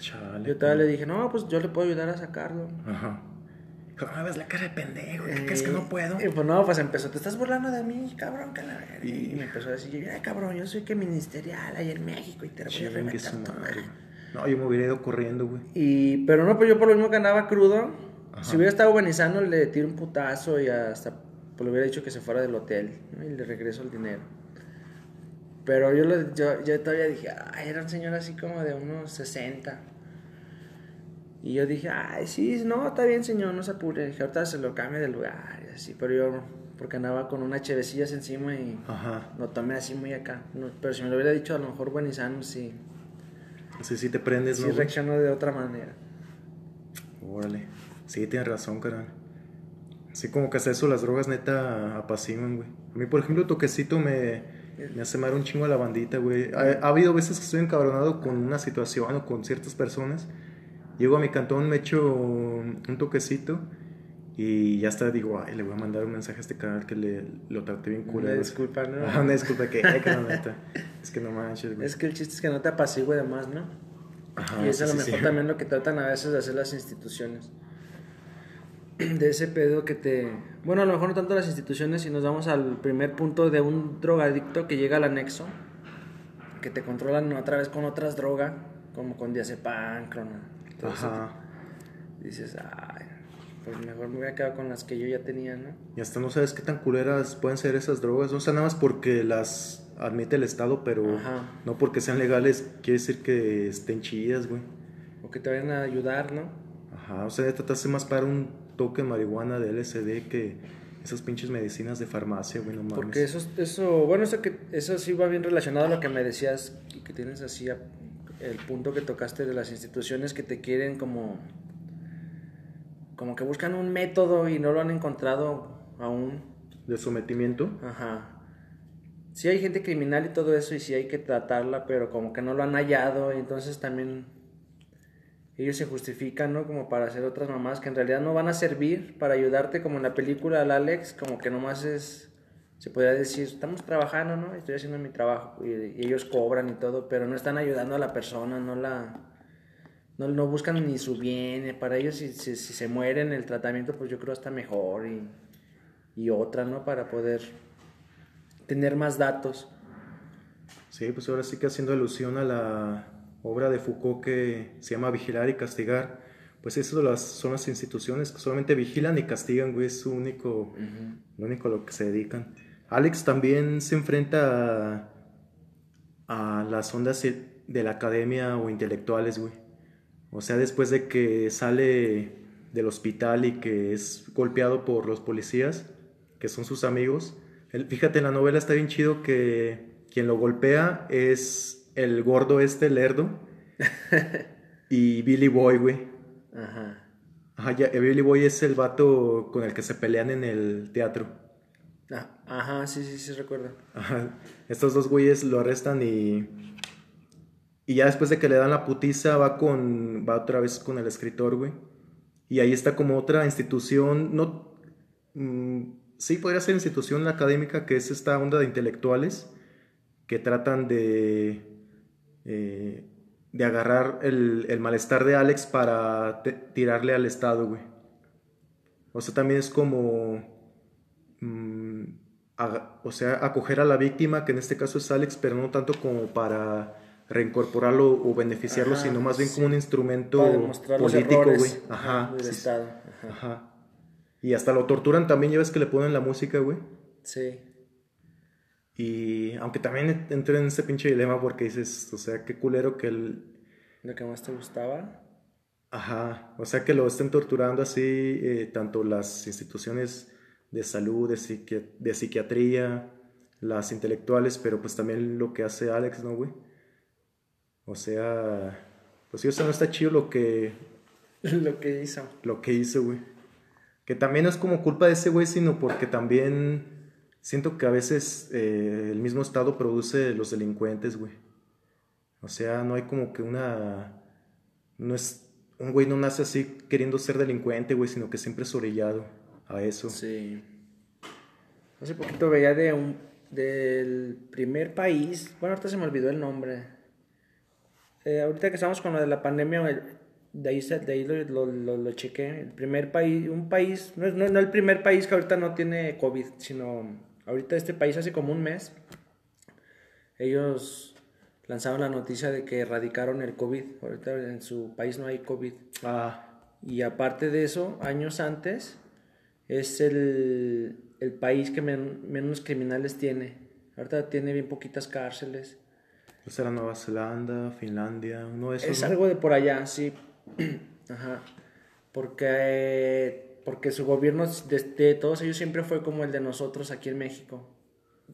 Chale. Yo todavía le dije, no, pues yo le puedo ayudar a sacarlo. Ajá. ¿Cómo ves la cara de pendejo? ¿Qué crees que no puedo? Y pues no, pues empezó, te estás burlando de mí, cabrón, que la verga. Y, Y- me empezó a decir, ay, cabrón, yo soy que ministerial ahí en México y te la voy a reventar tu madre, madre". güey. No, yo me hubiera ido corriendo, güey. Y, pero no, pues yo por lo mismo que andaba crudo, Ajá. si hubiera estado buenizando, le tiro un putazo y hasta pues, le hubiera dicho que se fuera del hotel ¿no? y le regreso el dinero. Pero yo, lo- yo, yo todavía dije, ay, era un señor así como de unos 60. Y yo dije, ay, sí, no, está bien, señor, no se apure. Dije, ahorita se lo cambie de lugar y así. Pero yo, porque andaba con unas chevecillas encima y Ajá. lo tomé así muy acá. No, pero si me lo hubiera dicho, a lo mejor buenizando, sí, Así sí te prendes, sí ¿no? güey? reacciono de otra manera. Órale. Sí, tienes razón, carnal. Así como que hasta eso las drogas neta apaciguan, güey. A mí, por ejemplo, toquecito me, me hace mal un chingo a la bandita, güey. Ha, ha habido veces que estoy encabronado con una situación o con ciertas personas. Llego a mi cantón, me echo un toquecito Y ya hasta digo, ay, le voy a mandar un mensaje a este canal que le, lo traté bien Una culero. disculpa, ¿no? Ah, *laughs* una disculpa que, ay, que no, neta. Es que no manches, güey. Es que el chiste es que no te apacigüe de más, ¿no? Ajá, y eso sí, a lo sí, mejor sí. también lo que tratan a veces de hacer las instituciones. *clears throat* De ese pedo que te... Bueno, a lo mejor no tanto las instituciones, si nos vamos al primer punto de un drogadicto que llega al anexo, que te controlan otra vez con otras drogas, como con diazepam, eso. Ajá. Dices, ay, pues mejor me voy a quedar con las que yo ya tenía, ¿no? Y hasta no sabes qué tan culeras pueden ser esas drogas. O sea, nada más porque las admite el Estado, pero Ajá. no porque sean legales quiere decir que estén chidas, güey. O que te vayan a ayudar, ¿no? Ajá, o sea, te hace más para un toque de marihuana de LSD que esas pinches medicinas de farmacia, güey, no mames. Porque eso, eso, bueno, eso, que, eso sí va bien relacionado a lo que me decías y que tienes así el punto que tocaste de las instituciones que te quieren como, como que buscan un método y no lo han encontrado aún. De sometimiento. Ajá. Sí hay gente criminal y todo eso y sí hay que tratarla, pero como que no lo han hallado y entonces también ellos se justifican, ¿no? Como para hacer otras mamás que en realidad no van a servir para ayudarte, como en la película del Alex, como que nomás es, se podría decir, estamos trabajando, ¿no? Estoy haciendo mi trabajo y, y ellos cobran y todo, pero no están ayudando a la persona, no la... No, no buscan ni su bien, para ellos si, si, si se mueren el tratamiento, pues yo creo hasta mejor y, y otra, ¿no? Para poder tener más datos. Sí, pues ahora sí que haciendo alusión a la obra de Foucault que se llama Vigilar y Castigar. Pues eso las, son las instituciones que solamente vigilan y castigan, güey, es su único, lo único a lo que se dedican. Alex también se enfrenta a, a las ondas de la academia o intelectuales, güey. O sea, después de que sale del hospital y que es golpeado por los policías, que son sus amigos. El- fíjate, en la novela está bien chido que quien lo golpea es el gordo este, lerdo, *laughs* y Billy Boy, güey. Ajá. Ajá, ya, eh, Billy Boy es el vato con el que se pelean en el teatro. Ah, Ajá, sí, sí, sí, recuerdo. Ajá. Estos dos güeyes lo arrestan y. Y ya después de que le dan la putiza, va con. va otra vez con el escritor, güey. Y ahí está como otra institución. No. mm, sí, podría ser institución académica, que es esta onda de intelectuales que tratan de. eh, de agarrar el, el malestar de Alex para tirarle al Estado, güey. O sea, también es como. mm, o sea, acoger a la víctima, que en este caso es Alex, pero no tanto como para reincorporarlo o beneficiarlo, Ajá, sino más bien sí. como un instrumento político, güey. Ajá. del sí, Estado. Ajá. Ajá. Y hasta lo torturan también, ya ves que le ponen la música, güey. Sí. Y aunque también entré en ese pinche dilema porque dices, o sea, qué culero que él... Lo que más te gustaba. Ajá, o sea, que lo estén torturando así, eh, tanto las instituciones de salud, de, psiqui- de psiquiatría, las intelectuales, pero pues también lo que hace Alex, ¿no, güey? O sea, pues sí, o sea, no está chido lo que, Lo que hizo. lo que hizo, güey. Que también no es como culpa de ese güey, sino porque también siento que a veces eh, el mismo Estado produce los delincuentes, güey. O sea, no hay como que una... No es... Un güey no nace así queriendo ser delincuente, güey, sino que siempre es orillado a eso. Sí. Hace poquito veía de un del primer país. Bueno, ahorita se me olvidó el nombre. Eh, ahorita que estamos con lo de la pandemia, de ahí, de ahí lo, lo, lo, chequé. El primer país, un país, no, no, no el primer país que ahorita no tiene COVID, sino ahorita este país hace como un mes, ellos lanzaron la noticia de que erradicaron el COVID. Ahorita en su país no hay COVID. Ah, Y aparte de eso, años antes, es el, el país que men- menos criminales tiene. Ahorita tiene bien poquitas cárceles. Pues era Nueva Zelanda, Finlandia, uno de esos, Es ¿no? algo de por allá, sí. *clears throat* Ajá. Porque, porque su gobierno de, de todos ellos siempre fue como el de nosotros aquí en México.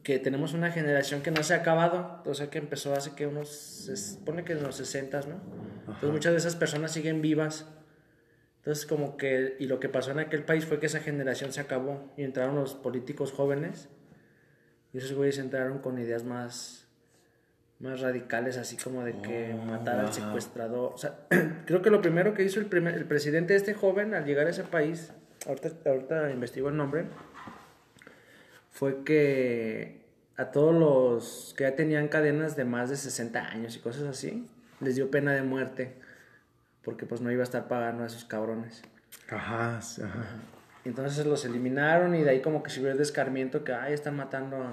Que tenemos una generación que no se ha acabado, o sea que empezó hace que unos, se supone que en los 60, ¿no? Entonces muchas de esas personas siguen vivas. Entonces como que, y lo que pasó en aquel país fue que esa generación se acabó y entraron los políticos jóvenes y esos güeyes entraron con ideas más, más radicales, así como de que Oh, matar al secuestrador. O sea, *clears throat* creo que lo primero que hizo el, primer, el presidente este joven al llegar a ese país ahorita, ahorita investigo el nombre, fue que a todos los que ya tenían cadenas de más de 60 años y cosas así, les dio pena de muerte, porque pues no iba a estar pagando a esos cabrones. Ajá, ajá. Entonces los eliminaron y de ahí como que se vio el descarmiento que, ay, están matando a,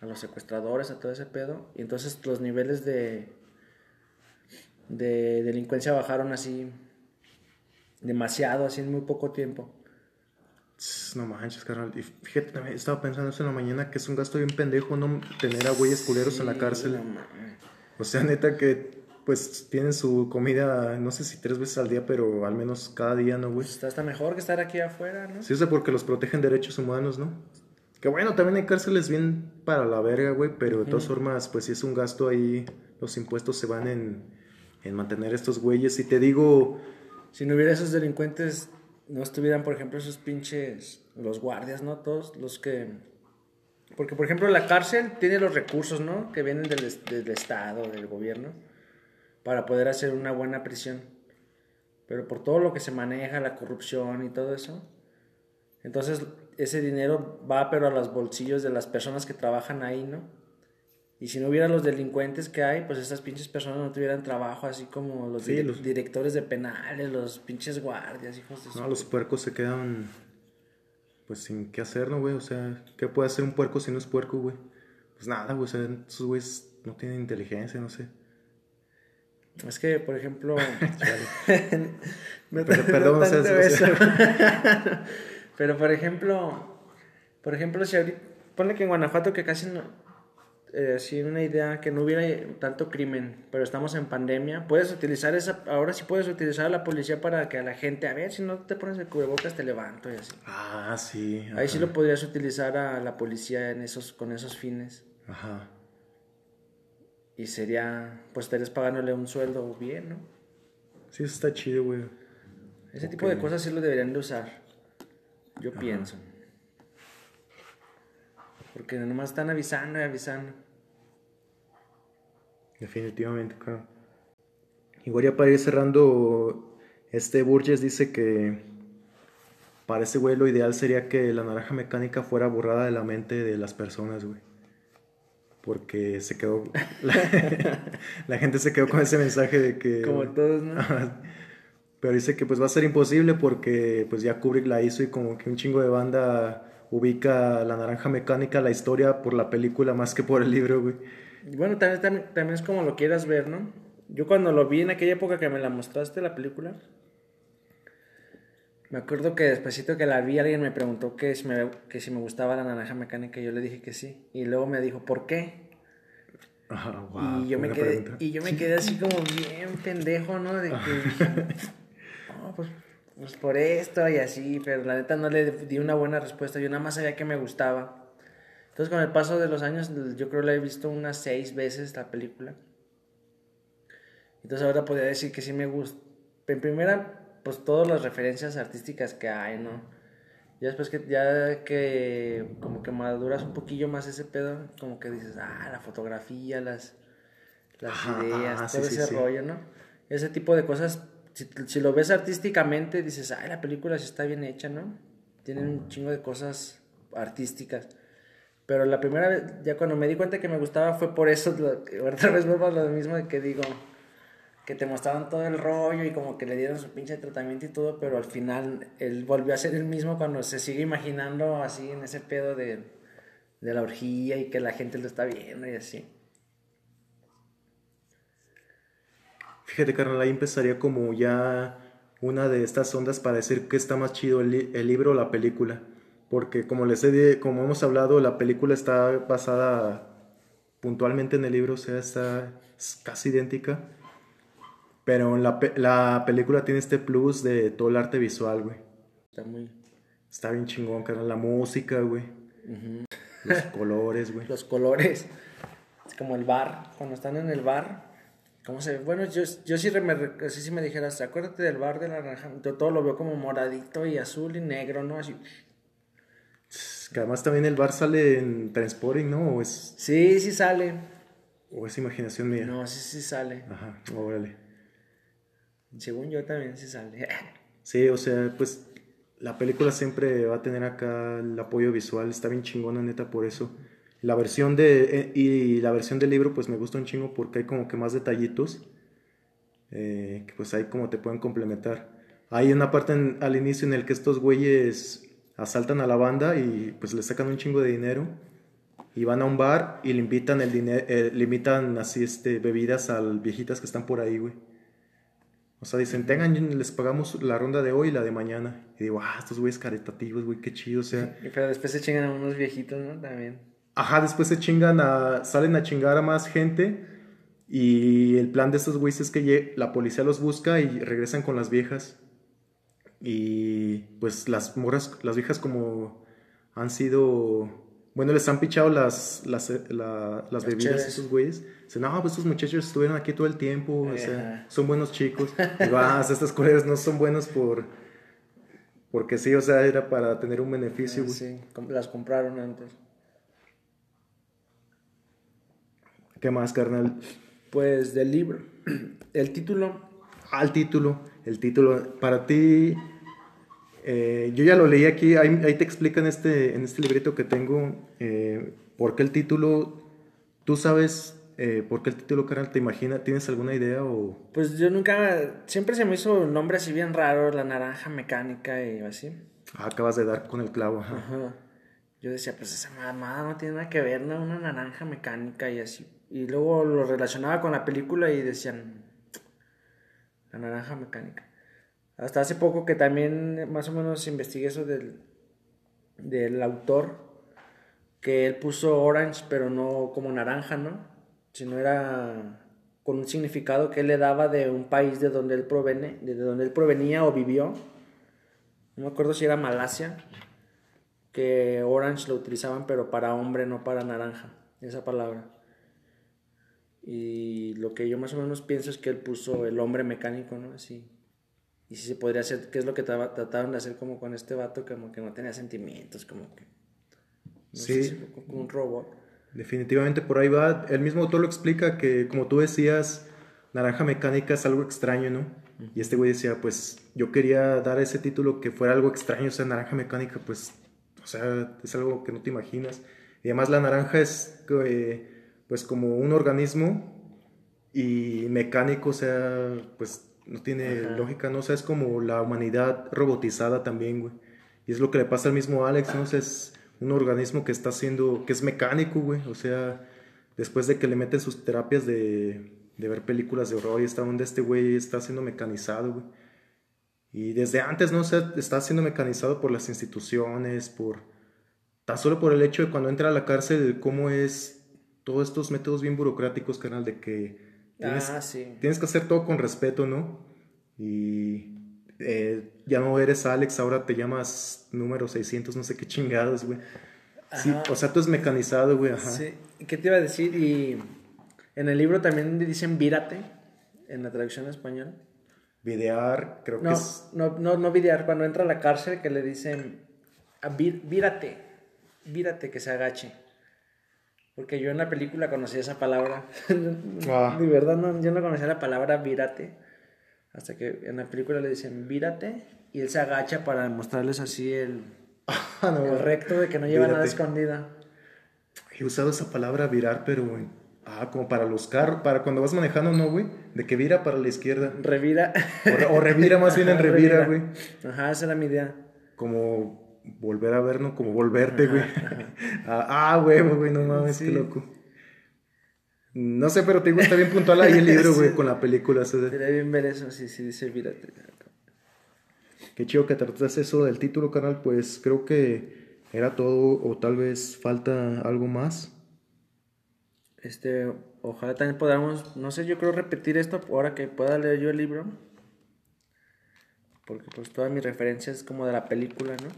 a los secuestradores, a todo ese pedo. Y entonces los niveles de, de delincuencia bajaron así demasiado, así en muy poco tiempo. No manches, carnal. Y fíjate, también estaba pensando eso en la mañana que es un gasto bien pendejo no tener a güeyes culeros en la cárcel. o sea, neta que pues tienen su comida, no sé si tres veces al día, pero al menos cada día, ¿no, güey? Está hasta mejor que estar aquí afuera, ¿no? Sí, o sea, porque los protegen derechos humanos, ¿no? Que bueno, también hay cárceles bien para la verga, güey, pero de todas formas, pues si es un gasto ahí, los impuestos se van en, en mantener estos güeyes. Y te digo... Si no hubiera esos delincuentes, no estuvieran, por ejemplo, esos pinches, los guardias, ¿no? Todos los que... Porque, por ejemplo, la cárcel tiene los recursos, ¿no? Que vienen del, del Estado, del gobierno para poder hacer una buena prisión. Pero por todo lo que se maneja, la corrupción y todo eso, entonces ese dinero va pero a los bolsillos de las personas que trabajan ahí, ¿no? Y si no hubiera los delincuentes que hay, pues esas pinches personas no tuvieran trabajo, así como los, directores de penales, los pinches guardias, hijos de No, los puercos se quedan pues sin qué hacer, ¿no, güey? O sea, ¿qué puede hacer un puerco si no es puerco, güey? Pues nada, güey, o sea, esos güeyes no tienen inteligencia, no sé. Es que, por ejemplo. perdón. Pero, por ejemplo. Por ejemplo, si ahorita. Ponle que en Guanajuato, que casi no. Eh, si una idea que no hubiera tanto crimen, pero estamos en pandemia, puedes utilizar esa, ahora sí puedes utilizar a la policía para que a la gente, a ver, si no te pones el cubrebocas te levanto y así. Ah, sí. Ahí sí lo podrías utilizar a la policía en esos, con esos fines. Ajá. Y sería, pues estarías pagándole un sueldo bien, ¿no? Sí, eso está chido, güey. Ese tipo de cosas sí lo deberían de usar. Yo pienso. Porque nomás están avisando y avisando. Definitivamente, claro. Igual ya para ir cerrando, este Burgess dice que para ese güey lo ideal sería que la naranja mecánica fuera borrada de la mente de las personas, güey porque se quedó, *laughs* la, gente se quedó con ese mensaje de que... Como todos, ¿no? *laughs* Pero dice que pues va a ser imposible porque pues ya Kubrick la hizo y como que un chingo de banda ubica la naranja mecánica, la historia por la película más que por el libro, güey. Bueno, también, también, es como lo quieras ver, ¿no? Yo cuando lo vi en aquella época que me la mostraste, la película, me acuerdo que despacito que la vi, alguien me preguntó que si me, que si me gustaba la naranja mecánica y yo le dije que sí. Y luego me dijo, ¿por qué? y, yo me quedé, y yo me quedé así como bien pendejo, ¿no? De que, *laughs* pues, pues, por esto y así, pero la neta no le di una buena respuesta. Yo nada más sabía que me gustaba. Entonces con el paso de los años, yo creo que la he visto unas seis veces la película. Entonces ahora podría decir que sí me gusta. En primera, pues todas las referencias artísticas que hay, ¿no? Ya después que ya que como que maduras un poquillo más ese pedo, como que dices, ah, la fotografía, las, las ideas, todo ese rollo, ¿no? Ese tipo de cosas, si, lo ves artísticamente, dices, ay, la película sí está bien hecha, ¿no? Tienen un chingo de cosas artísticas. Pero la primera vez, ya cuando me di cuenta que me gustaba fue por eso, otra vez vuelvo a lo mismo de que digo, que te mostraban todo el rollo y como que le dieron su pinche tratamiento y todo, pero al final él volvió a ser el mismo cuando se sigue imaginando así en ese pedo de, de la orgía y que la gente lo está viendo y así. Fíjate, carnal, ahí empezaría como ya una de estas ondas para decir que está más chido el, libro o la película. Porque como les he, como hemos hablado, la película está basada puntualmente en el libro, o sea, está casi idéntica. Pero la, la película tiene este plus de todo el arte visual, güey. Está muy... Está bien chingón, carnal. La música, güey. Los colores, güey. Los colores. Es como el bar. Cuando están en el bar. ¿Cómo se ve? Bueno, yo, yo sí, me, sí, me dijeras, acuérdate del bar de la naranja. Yo todo lo veo como moradito y azul y negro, ¿no? Así. Que además también el bar sale en Transporting, ¿no? ¿O es... Sí, sí sale. ¿O es imaginación mía? No, sí, sí sale. Ajá, órale. Según yo también se sale. *laughs* sí, o sea, pues la película siempre va a tener acá el apoyo visual, está bien chingona neta por eso. La versión de eh, y la versión del libro pues me gusta un chingo porque hay como que más detallitos eh, que pues ahí como te pueden complementar. Hay una parte al inicio en el que estos güeyes asaltan a la banda y pues le sacan un chingo de dinero y van a un bar y le invitan el dinero, eh, le invitan así este bebidas a viejitas que están por ahí, güey. O sea, dicen, tengan, les pagamos la ronda de hoy y la de mañana. Y digo, ah, estos güeyes caritativos, güey, qué chido, o sea. Pero después se chingan a unos viejitos, ¿no? También. Ajá, después se chingan a, salen a chingar a más gente. Y el plan de estos güeyes es que la policía los busca y regresan con las viejas. Y pues las moras, las viejas como han sido bueno, les han pichado las, las, eh, las, bebidas a esos güeyes. Dicen, no, pues estos muchachos estuvieron aquí todo el tiempo, o sea, son buenos chicos. *laughs* Y vas, ah, estas colegas no son buenos por... Porque sí, o sea, era para tener un beneficio, güey. Sí, las compraron antes. ¿Qué más, carnal? Pues del libro. *clears throat* El título. Ah, el título. El título. Para ti, eh, yo ya lo leí aquí, ahí, te explica en este, en este librito que tengo eh, por qué el título, tú sabes eh, por qué el título, carnal, te imagina, ¿tienes alguna idea o...? Pues yo nunca, siempre se me hizo un nombre así bien raro, la naranja mecánica y así. Ah, acabas de dar con el clavo, ajá. Yo decía, pues esa mamada no tiene nada que ver, ¿no? Una naranja mecánica y así. Y luego lo relacionaba con la película y decían, la naranja mecánica. Hasta hace poco que también más o menos investigué eso del, del autor, que él puso orange, pero no como naranja, ¿no? Sino era con un significado que él le daba de un país de donde él proviene, de donde él provenía o vivió. No me acuerdo si era Malasia, que orange lo utilizaban, pero para hombre, no para naranja, esa palabra. Y lo que yo más o menos pienso es que él puso el hombre mecánico, ¿no? Así, y si se podría hacer, ¿qué es lo que trataron de hacer como con este vato, como que no tenía sentimientos, como que... sí. como un robot. Definitivamente por ahí va. El mismo autor lo explica que, como tú decías, Naranja Mecánica es algo extraño, ¿no? Y este güey decía, pues yo quería dar ese título que fuera algo extraño, o sea, Naranja Mecánica, pues, o sea, es algo que no te imaginas. Y además la naranja es, eh, pues, como un organismo y mecánico, o sea, pues no tiene lógica, ¿no? O sea, es como la humanidad robotizada también, güey. Y es lo que le pasa al mismo Alex, ¿no? O sea, es un organismo que está haciendo, que es mecánico, güey. O sea, después de que le meten sus terapias de, de ver películas de horror y está donde este güey está siendo mecanizado, güey. Y desde antes, ¿no? O sea, está siendo mecanizado por las instituciones, por... Tan solo por el hecho de cuando entra a la cárcel, cómo es todos estos métodos bien burocráticos, canal, de que Tienes, ah, sí. tienes que hacer todo con respeto, ¿no? Y eh, ya no eres Alex, ahora te llamas número 600, no sé qué chingados, güey. Sí, o sea, tú es mecanizado, güey, ajá. Sí, ¿qué te iba a decir? Y en el libro también dicen vírate, en la traducción en español. Videar, creo que es... No, no, no videar, cuando entra a la cárcel que le dicen, vírate, vírate, que se agache. Porque yo en la película conocí esa palabra. *laughs* Ah. De verdad, no, yo no conocía la palabra vírate. Hasta que en la película le dicen vírate y él se agacha para mostrarles así el, *laughs* ah, el recto de que no lleva nada escondida. He usado esa palabra virar, pero ah, como para los carros, para cuando vas manejando, ¿no, güey? De que vira para la izquierda. Revira. O, revira más bien en *laughs* revira, güey. Ajá, esa era mi idea. Como volver a vernos, como volverte, güey. *laughs* ah, güey, güey, no mames, qué loco. No sé, pero te gusta bien puntual ahí el libro, *laughs* güey, con la película. Sería bien ver eso, sí, sí, dice, mírate. Qué chido que tratas eso del título, canal, pues creo que era todo, o tal vez falta algo más. Este, ojalá también podamos, no sé, yo creo repetir esto ahora que pueda leer yo el libro. Porque pues toda mi referencia es como de la película, ¿no?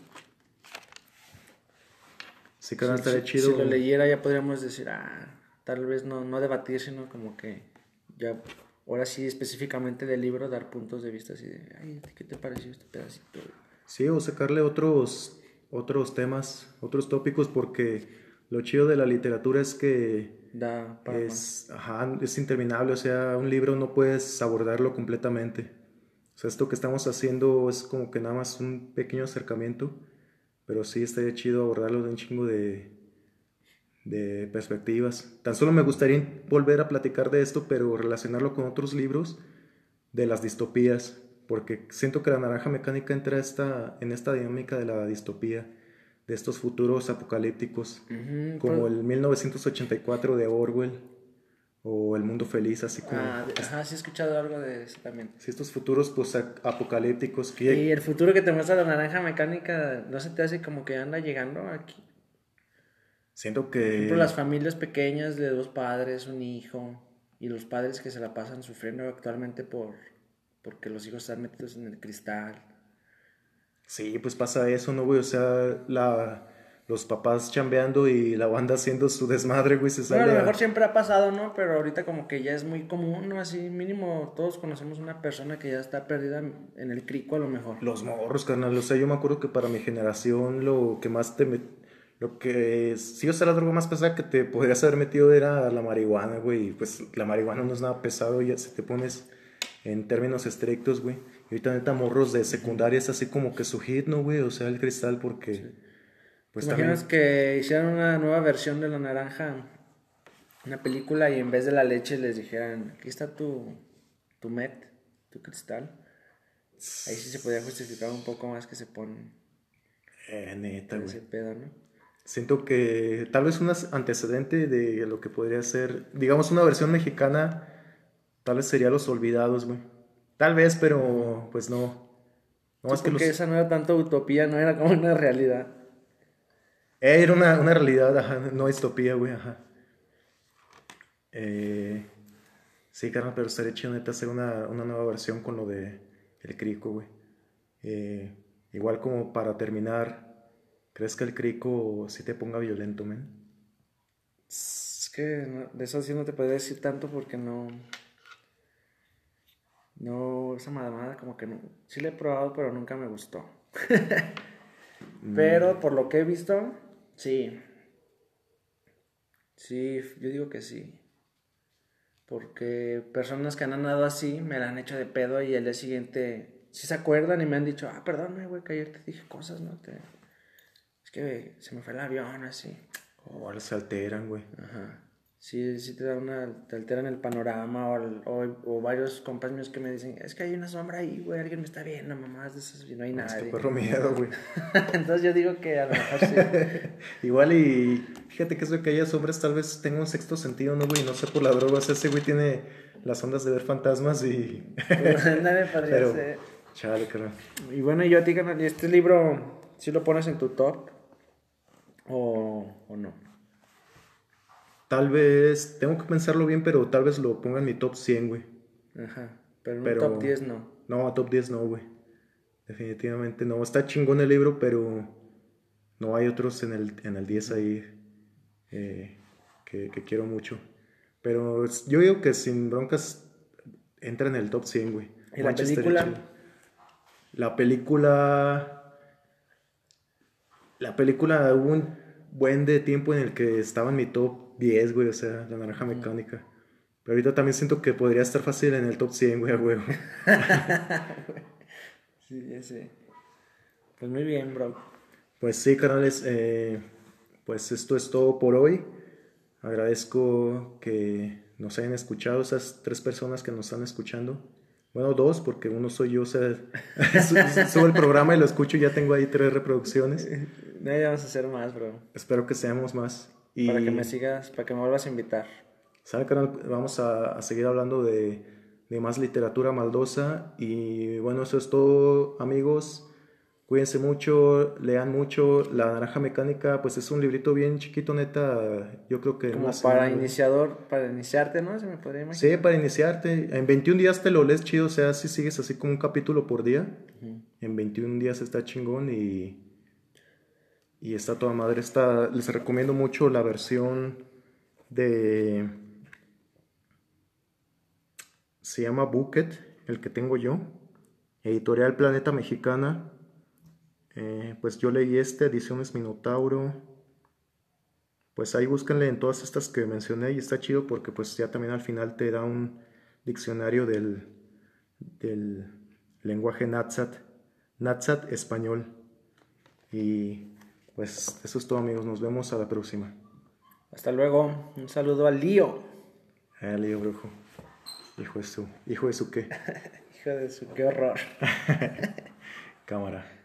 Sí, que estaría chido. Si lo leyera ya podríamos decir, ah, tal vez no, no debatir, sino como que ya, ahora sí específicamente del libro, dar puntos de vista así de, ay, ¿qué te pareció este pedacito? Sí, o sacarle otros, otros temas, otros tópicos, porque lo chido de la literatura es que da es, ajá, es interminable, o sea, un libro no puedes abordarlo completamente. O sea, esto que estamos haciendo es como que nada más un pequeño acercamiento, pero sí estaría chido abordarlo de un chingo de, de perspectivas. Tan solo me gustaría volver a platicar de esto, pero relacionarlo con otros libros de las distopías, porque siento que la naranja mecánica entra esta, en esta dinámica de la distopía, de estos futuros apocalípticos, como el 1984 de Orwell o El Mundo Feliz, así como... Ah, ajá, sí he escuchado algo de eso también. Sí, estos futuros pues apocalípticos que... Y el futuro que te muestra la naranja mecánica, ¿no se te hace como que anda llegando aquí? Siento que... Por las familias pequeñas de dos padres, un hijo, y los padres que se la pasan sufriendo actualmente por porque los hijos están metidos en el cristal. Sí, pues pasa eso, ¿no, güey? O sea, la, los papás chambeando y la banda haciendo su desmadre, güey, se sale. a lo mejor siempre ha pasado, ¿no? Pero ahorita como que ya es muy común, ¿no? Así mínimo todos conocemos una persona que ya está perdida en el crico a lo mejor. Los morros, carnal. O sea, yo me acuerdo que para mi generación lo que más te... Lo que sí, o sea, la droga más pesada que te podrías haber metido era la marihuana, güey. Y pues la marihuana no es nada pesado, ya se te pones en términos estrictos, güey. Y ahorita neta morros de secundaria es así como que su hit, ¿no, güey? O sea, el cristal porque... Pues ¿Te imaginas que hicieran una nueva versión de la naranja, una película y en vez de la leche les dijeran, aquí está tu, tu met, tu cristal? Ahí sí se podría justificar un poco más que se ponen... Eh, neta, güey. Ese pedo, ¿no? Siento que tal vez un antecedente de lo que podría ser, digamos, una versión mexicana Tal vez sería Los Olvidados, güey. Tal vez, pero pues no. No, es que esa no era tanto utopía, no era como una realidad. Eh, era una, una realidad, ajá, no utopía, güey, ajá. Eh, sí, carnal, pero estaría chido neta hacer una, una, nueva versión con lo de El Crico, güey. Eh, igual como para terminar, ¿crees que el Crico sí te ponga violento, men? Es que de eso sí no te podría decir tanto porque no... No, esa mamada como que no. Sí la he probado, pero nunca me gustó. *laughs* pero por lo que he visto, sí. Sí, yo digo que sí. Porque personas que han andado así me la han hecho de pedo y el día siguiente sí se acuerdan y me han dicho, ah, perdóname, güey, que ayer te dije cosas, ¿no? Te... Es que se me fue el avión así. O ahora se alteran, güey. Ajá sí, sí te da una, te alteran el panorama o, o, varios compas míos que me dicen, es que hay una sombra ahí, güey, alguien me está viendo, mamás de esas, y no hay nada. perro miedo, güey. *laughs* Entonces yo digo que a lo mejor sí. *laughs* Igual y fíjate que eso de que haya sombras tal vez tenga un sexto sentido, ¿no, güey? No sé por la droga, o sea, ese güey tiene las ondas de ver fantasmas y... *laughs* Nadie podría Pero, ser. Chale, carnal. Y bueno, y yo a ti, ¿y este libro sí lo pones en tu top o, o no? Tal vez, tengo que pensarlo bien, pero tal vez lo ponga en mi top 100, güey. Ajá, pero en top 10 no. No, top 10 no, güey. Definitivamente no. Está chingón el libro, pero no hay otros en el, en el 10 ahí eh, que, quiero mucho. Pero yo digo que sin broncas entra en el top 100, güey. ¿Y la película? La película... La película hubo un buen de tiempo en el que estaba en mi top 10, güey, o sea, la naranja mecánica. Pero ahorita también siento que podría estar fácil en el top 100, güey, a huevo. *laughs* sí, ya sé. Pues muy bien, bro. Pues sí, canales, eh, pues esto es todo por hoy. Agradezco que nos hayan escuchado esas tres personas que nos están escuchando. Bueno, dos, porque uno soy yo, o sea, *laughs* subo el programa y lo escucho y ya tengo ahí tres reproducciones. No, ya vamos a hacer más, bro. Espero que seamos más. Para que me sigas, para que me vuelvas a invitar. ¿Sabe, canal? Vamos a, seguir hablando de, de, más literatura maldosa. Y bueno, eso es todo, amigos. Cuídense mucho, lean mucho. La Naranja Mecánica, pues es un librito bien chiquito, neta. Yo creo que. Como para iniciador, para iniciarte, ¿no? Se me podría imaginar. Sí, para iniciarte. En 21 días te lo lees chido, o sea, si sigues así como un capítulo por día. En 21 días está chingón y y está toda madre. Está, les recomiendo mucho la versión de... Se llama Bucket, el que tengo yo. Editorial Planeta Mexicana. Eh, pues yo leí este, Ediciones Minotauro. Pues ahí búsquenle en todas estas que mencioné y está chido porque pues ya también al final te da un diccionario del, del lenguaje Natsat, Natsat español. Y pues eso es todo amigos, nos vemos a la próxima. Hasta luego, un saludo al Lío. Eh, Lío Brujo. Hijo de su, hijo de su qué. *laughs* hijo de su, qué horror. *laughs* Cámara.